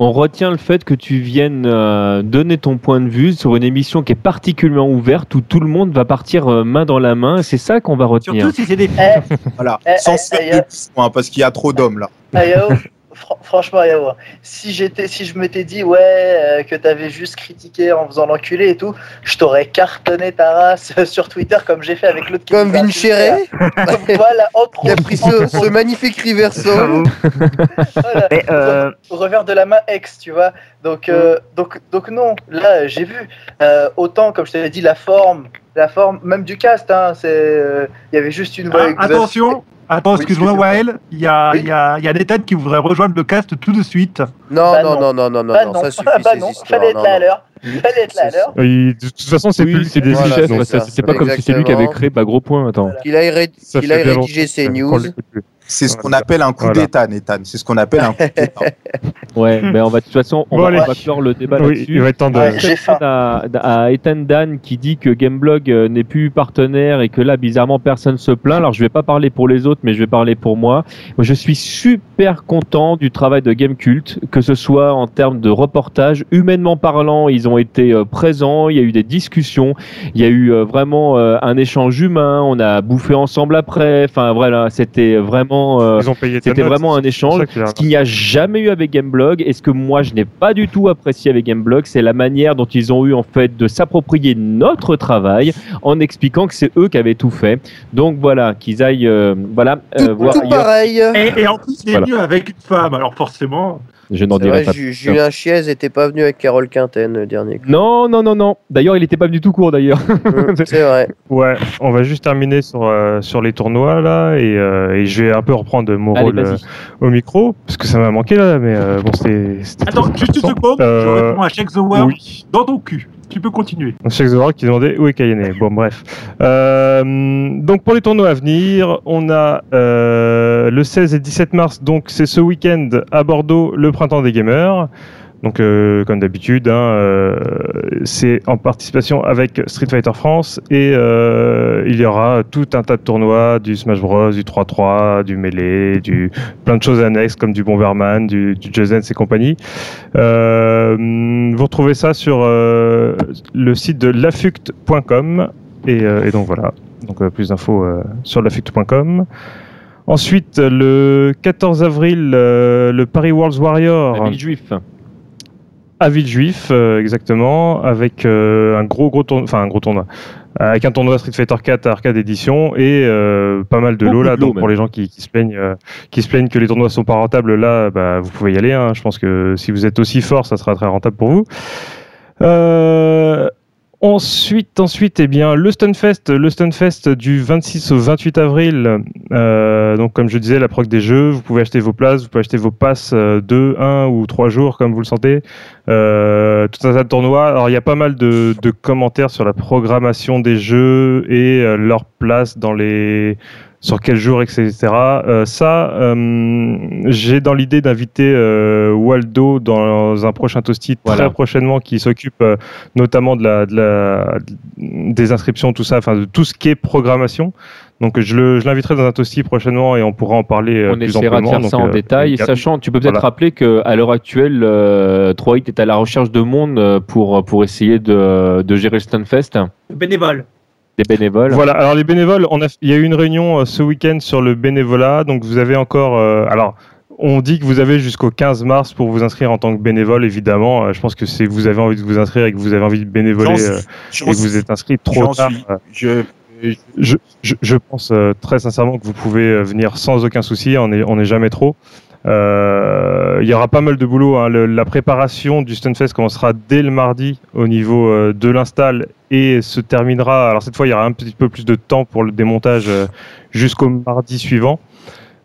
On retient le fait que tu viennes euh, donner ton point de vue sur une émission qui est particulièrement ouverte où tout le monde va partir euh, main dans la main. C'est ça qu'on va retenir. Surtout si c'est des. Eh, Voilà, Eh, sans eh, se faire eh, bisous, hein, parce qu'il y a trop d'hommes là. Fr- franchement, Yao, si j'étais, si je m'étais dit ouais euh, que t'avais juste critiqué en faisant l'enculé et tout, je t'aurais cartonné ta race sur Twitter comme j'ai fait avec l'autre. qui Comme. Vincere, Voilà, entre qui a pris ce, ce magnifique reverso. Voilà. Euh, Au revers de la main ex, tu vois. Donc, euh, donc, donc non. Là, j'ai vu. Euh, autant, comme je t'avais dit, la forme, la forme, même du cast. Hein, c'est, euh, il y avait juste une voix. Ah, attention, attends, excuse-moi, Wael, il y a, Oui. il y, a, il y a Nathan qui voudrait rejoindre le cast tout de suite. Non, Bah non, non. non, non, non, non, Bah non, non, ça suffit bah ces non, fallait être non, là à non. l'heure. Fallait être là à l'heure. Et de toute façon, c'est Oui, plus c'est des Voilà, chefs, c'est pas comme si c'est lui qui Exactement. avait créé bah, gros point. Attends. Voilà. Qu'il aille, ré- bien rédiger longtemps ses news. C'est ce qu'on appelle un coup Voilà. d'état, Nathan. C'est ce qu'on appelle un coup d'état. Ouais, mais on va de toute façon, on, Bon, va, va clore le débat Oui, là-dessus. il va être temps de. Ouais, j'ai faim. à, à Ethan Dan qui dit que Gameblog euh, n'est plus partenaire et que là bizarrement personne se plaint. Alors je vais pas parler pour les autres mais je vais parler pour moi. Moi, je suis super content du travail de Gamecult, que ce soit en termes de reportage, humainement parlant, ils ont été euh, présents, il y a eu des discussions, il y a eu euh, vraiment euh, un échange humain, on a bouffé ensemble après. Enfin voilà, c'était vraiment euh, Ils ont payé ta c'était vraiment un échange. Ce qu'il n'y a jamais eu avec Gameblog, et ce que moi je n'ai pas du tout apprécié avec Gameblog, c'est la manière dont ils ont eu en fait de s'approprier notre travail en expliquant que c'est eux qui avaient tout fait. Donc voilà, qu'ils aillent euh, voilà euh, Tout, voir tout ailleurs. pareil. Et, et en plus, il est Voilà. venu avec une femme, alors forcément. Je n'en dirai vrai, pas. Ju- Julien Chiez était pas venu avec Carole Quinten le dernier. coup. Non, non, non, non. D'ailleurs, il n'était pas venu tout court d'ailleurs. Hum, C'est vrai. Ouais, on va juste terminer sur, euh, sur les tournois là et, euh, et je vais un peu reprendre mon Allez, rôle euh, au micro parce que ça m'a manqué là, mais euh, bon, c'était. Attends, juste une seconde, je réponds à Check the World oui. dans ton cul. Tu peux continuer. Check the Rock qui demandait où est Kayane. Bon, bref. Euh, donc, pour les tournois à venir, on a euh, le 16 et 17 mars, donc c'est ce week-end à Bordeaux, le printemps des gamers. Donc, euh, comme d'habitude, hein, euh, c'est en participation avec Street Fighter France et euh, il y aura tout un tas de tournois, du Smash Bros, du 3-3, du Melee, du plein de choses annexes comme du Bomberman, du, du et compagnie. Vous retrouvez ça sur le site de lafuct.com et, donc voilà. Donc plus d'infos sur lafuct.com. Ensuite, le 14 avril, le Paris Worlds Warrior juif. À Villejuif, euh, exactement, avec euh, un gros gros tournoi, enfin un gros tournoi, avec un tournoi Street Fighter 4 à Arcade Edition et euh, pas mal de Beaucoup lots là. de lots, Donc pour les gens qui, qui se plaignent, euh, qui se plaignent que les tournois sont pas rentables, là, bah, vous pouvez y aller. hein. Je pense que si vous êtes aussi fort, ça sera très rentable pour vous. Euh, Ensuite, ensuite, eh bien, le Stunfest, le Stunfest du 26 au 28 avril. Euh, donc, comme je disais, la proc des jeux, vous pouvez acheter vos places, vous pouvez acheter vos passes euh, deux, un ou trois jours, comme vous le sentez. Euh, tout un tas de tournois. Alors, il y a pas mal de, commentaires sur la programmation des jeux et euh, leur place dans les sur quel jour, etc. Euh, ça, euh, j'ai dans l'idée d'inviter euh, Waldo dans un prochain Toasty Voilà. très prochainement qui s'occupe euh, notamment de la, de la, des inscriptions, tout ça, enfin de tout ce qui est programmation. Donc je l'inviterai dans un Toasty prochainement et on pourra en parler On plus essaiera de faire Donc, ça en euh, détail, sachant, tu peux peut-être Voilà. rappeler qu'à l'heure actuelle, euh, 3hit est à la recherche de monde pour, pour essayer de, de gérer le Stunfest, Bénévole. Des bénévoles. Voilà, alors les bénévoles, on a, il y a eu une réunion euh, ce week-end sur le bénévolat, donc vous avez encore, euh, alors on dit que vous avez jusqu'au 15 mars pour vous inscrire en tant que bénévole, évidemment. Euh, je pense que si vous avez envie de vous inscrire et que vous avez envie de bénévoler euh, et que vous êtes inscrit trop tard, suis. Je, je, je, je pense euh, très sincèrement que vous pouvez venir sans aucun souci, on n'est on est jamais trop. Euh, Il y aura pas mal de boulot. hein. Le- la préparation du Stunfest commencera dès le mardi au niveau euh, de l'install et se terminera. Alors cette fois, il y aura un petit peu plus de temps pour le démontage euh, jusqu'au mardi suivant.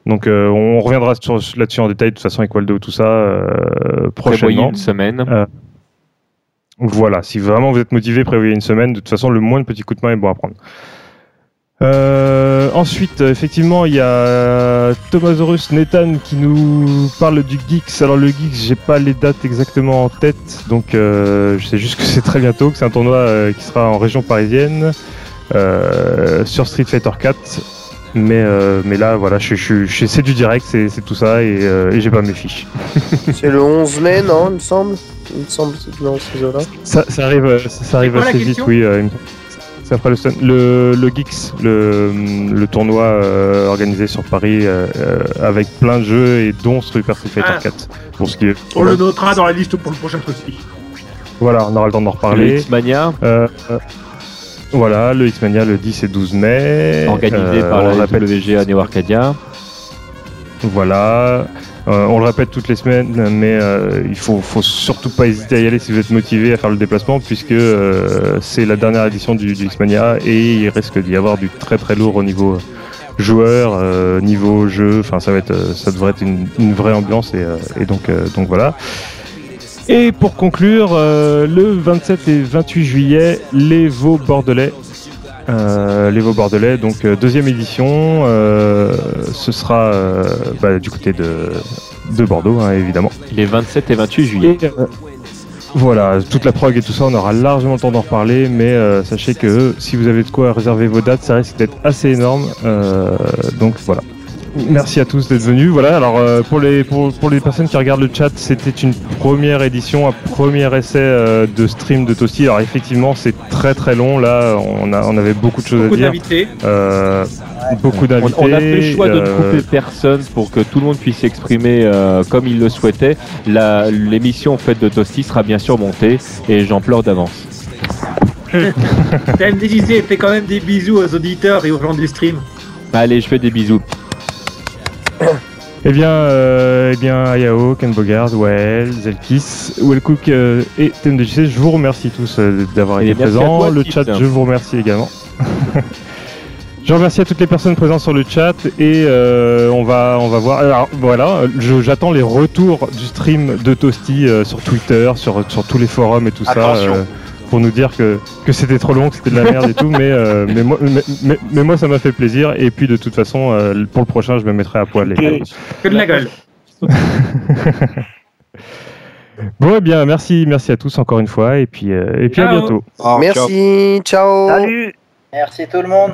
Donc euh, on reviendra là-dessus en détail de toute façon avec Waldo tout ça euh, Prévoyez prochainement. une semaine. Voilà, si vraiment vous êtes motivé, prévoyez une semaine. De toute façon, le moins de petits coups de main est bon à prendre. Euh, ensuite, effectivement, il y a Thomasaurus Nathan qui nous parle du Geeks. Alors le Geeks, j'ai pas les dates exactement en tête, donc euh, je sais juste que c'est très bientôt, que c'est un tournoi euh, qui sera en région parisienne euh, sur Street Fighter 4. Mais, euh, mais là, voilà, je, je, je- c'est du direct, c'est c'est tout ça, et, euh, et j'ai pas mes fiches. C'est le 11 mai, non, il me semble? Il me semble que c'est dans ces eaux-là. Ça, ça arrive, ça, ça arrive assez vite, oui. euh, il me- ça fera le, le, le Geeks, le, le tournoi euh, organisé sur Paris euh, euh, avec plein de jeux et dont Super Street Fighter Ah. 4. Pour ce qui est. On le notera dans la liste pour le prochain souci. Voilà, on aura le temps d'en Le reparler. X-Mania, Euh, euh, voilà, le X-Mania le 10 et 12 mai. organisé Euh, par la le WGA Neo Arcadia. Voilà. Euh, on le répète toutes les semaines, mais euh, il faut, faut surtout pas hésiter à y aller si vous êtes motivé à faire le déplacement, puisque euh, c'est la dernière édition du, du X-Mania et il risque d'y avoir du très très lourd au niveau joueur, niveau jeu. Enfin, ça va être, ça devrait être une, vraie ambiance et, donc, donc voilà. Et pour conclure, le 27 et 28 juillet, les Vaux Bordelais. Euh, les Vaux Bordelais, donc euh, deuxième édition, euh, ce sera euh, bah, du côté de, de Bordeaux, hein, évidemment. Les 27 et 28 juillet. Et, euh, voilà, toute la prog et tout ça, on aura largement le temps d'en reparler, mais euh, sachez que si vous avez de quoi réserver vos dates, ça risque d'être assez énorme. euh, donc voilà. Merci à tous d'être venus. Voilà, alors euh, pour, les, pour, pour les personnes qui regardent le chat, c'était une première édition, un premier essai euh, de stream de Toasty. Alors effectivement, c'est très très long. Là, on, a, on avait beaucoup de choses Beaucoup à dire. d'invités. Euh, beaucoup d'invités. on a fait le choix de ne couper personne pour que tout le monde puisse s'exprimer euh, comme il le souhaitait. La- L'émission en fait de Toasty sera bien sûr montée et j'en pleure d'avance. TMDJC fait quand même des bisous aux auditeurs et aux gens du stream. Allez, je fais des bisous. Eh bien, euh, eh bien, Ayao, Ken Bogard, Well, Zelkis, Wellcook euh, et TMDJC, je vous remercie tous euh, d'avoir été présents. toi, le chat, je vous remercie également. je remercie à toutes les personnes présentes sur le chat et euh, on va, on va voir. Alors voilà, j'attends les retours du stream de Toasty euh, sur Twitter, sur, sur tous les forums et tout Attention. ça. Pour nous dire que, que c'était trop long, que c'était de la merde et tout, mais, euh, mais, moi, mais, mais- mais moi ça m'a fait plaisir et puis de toute façon euh, pour le prochain je me mettrai à poil. les gars. Que de la gueule. Bon, eh bien, merci, merci à tous encore une fois, et puis, euh, et puis à bientôt. Oh, ciao. Merci, ciao Salut Merci tout le monde.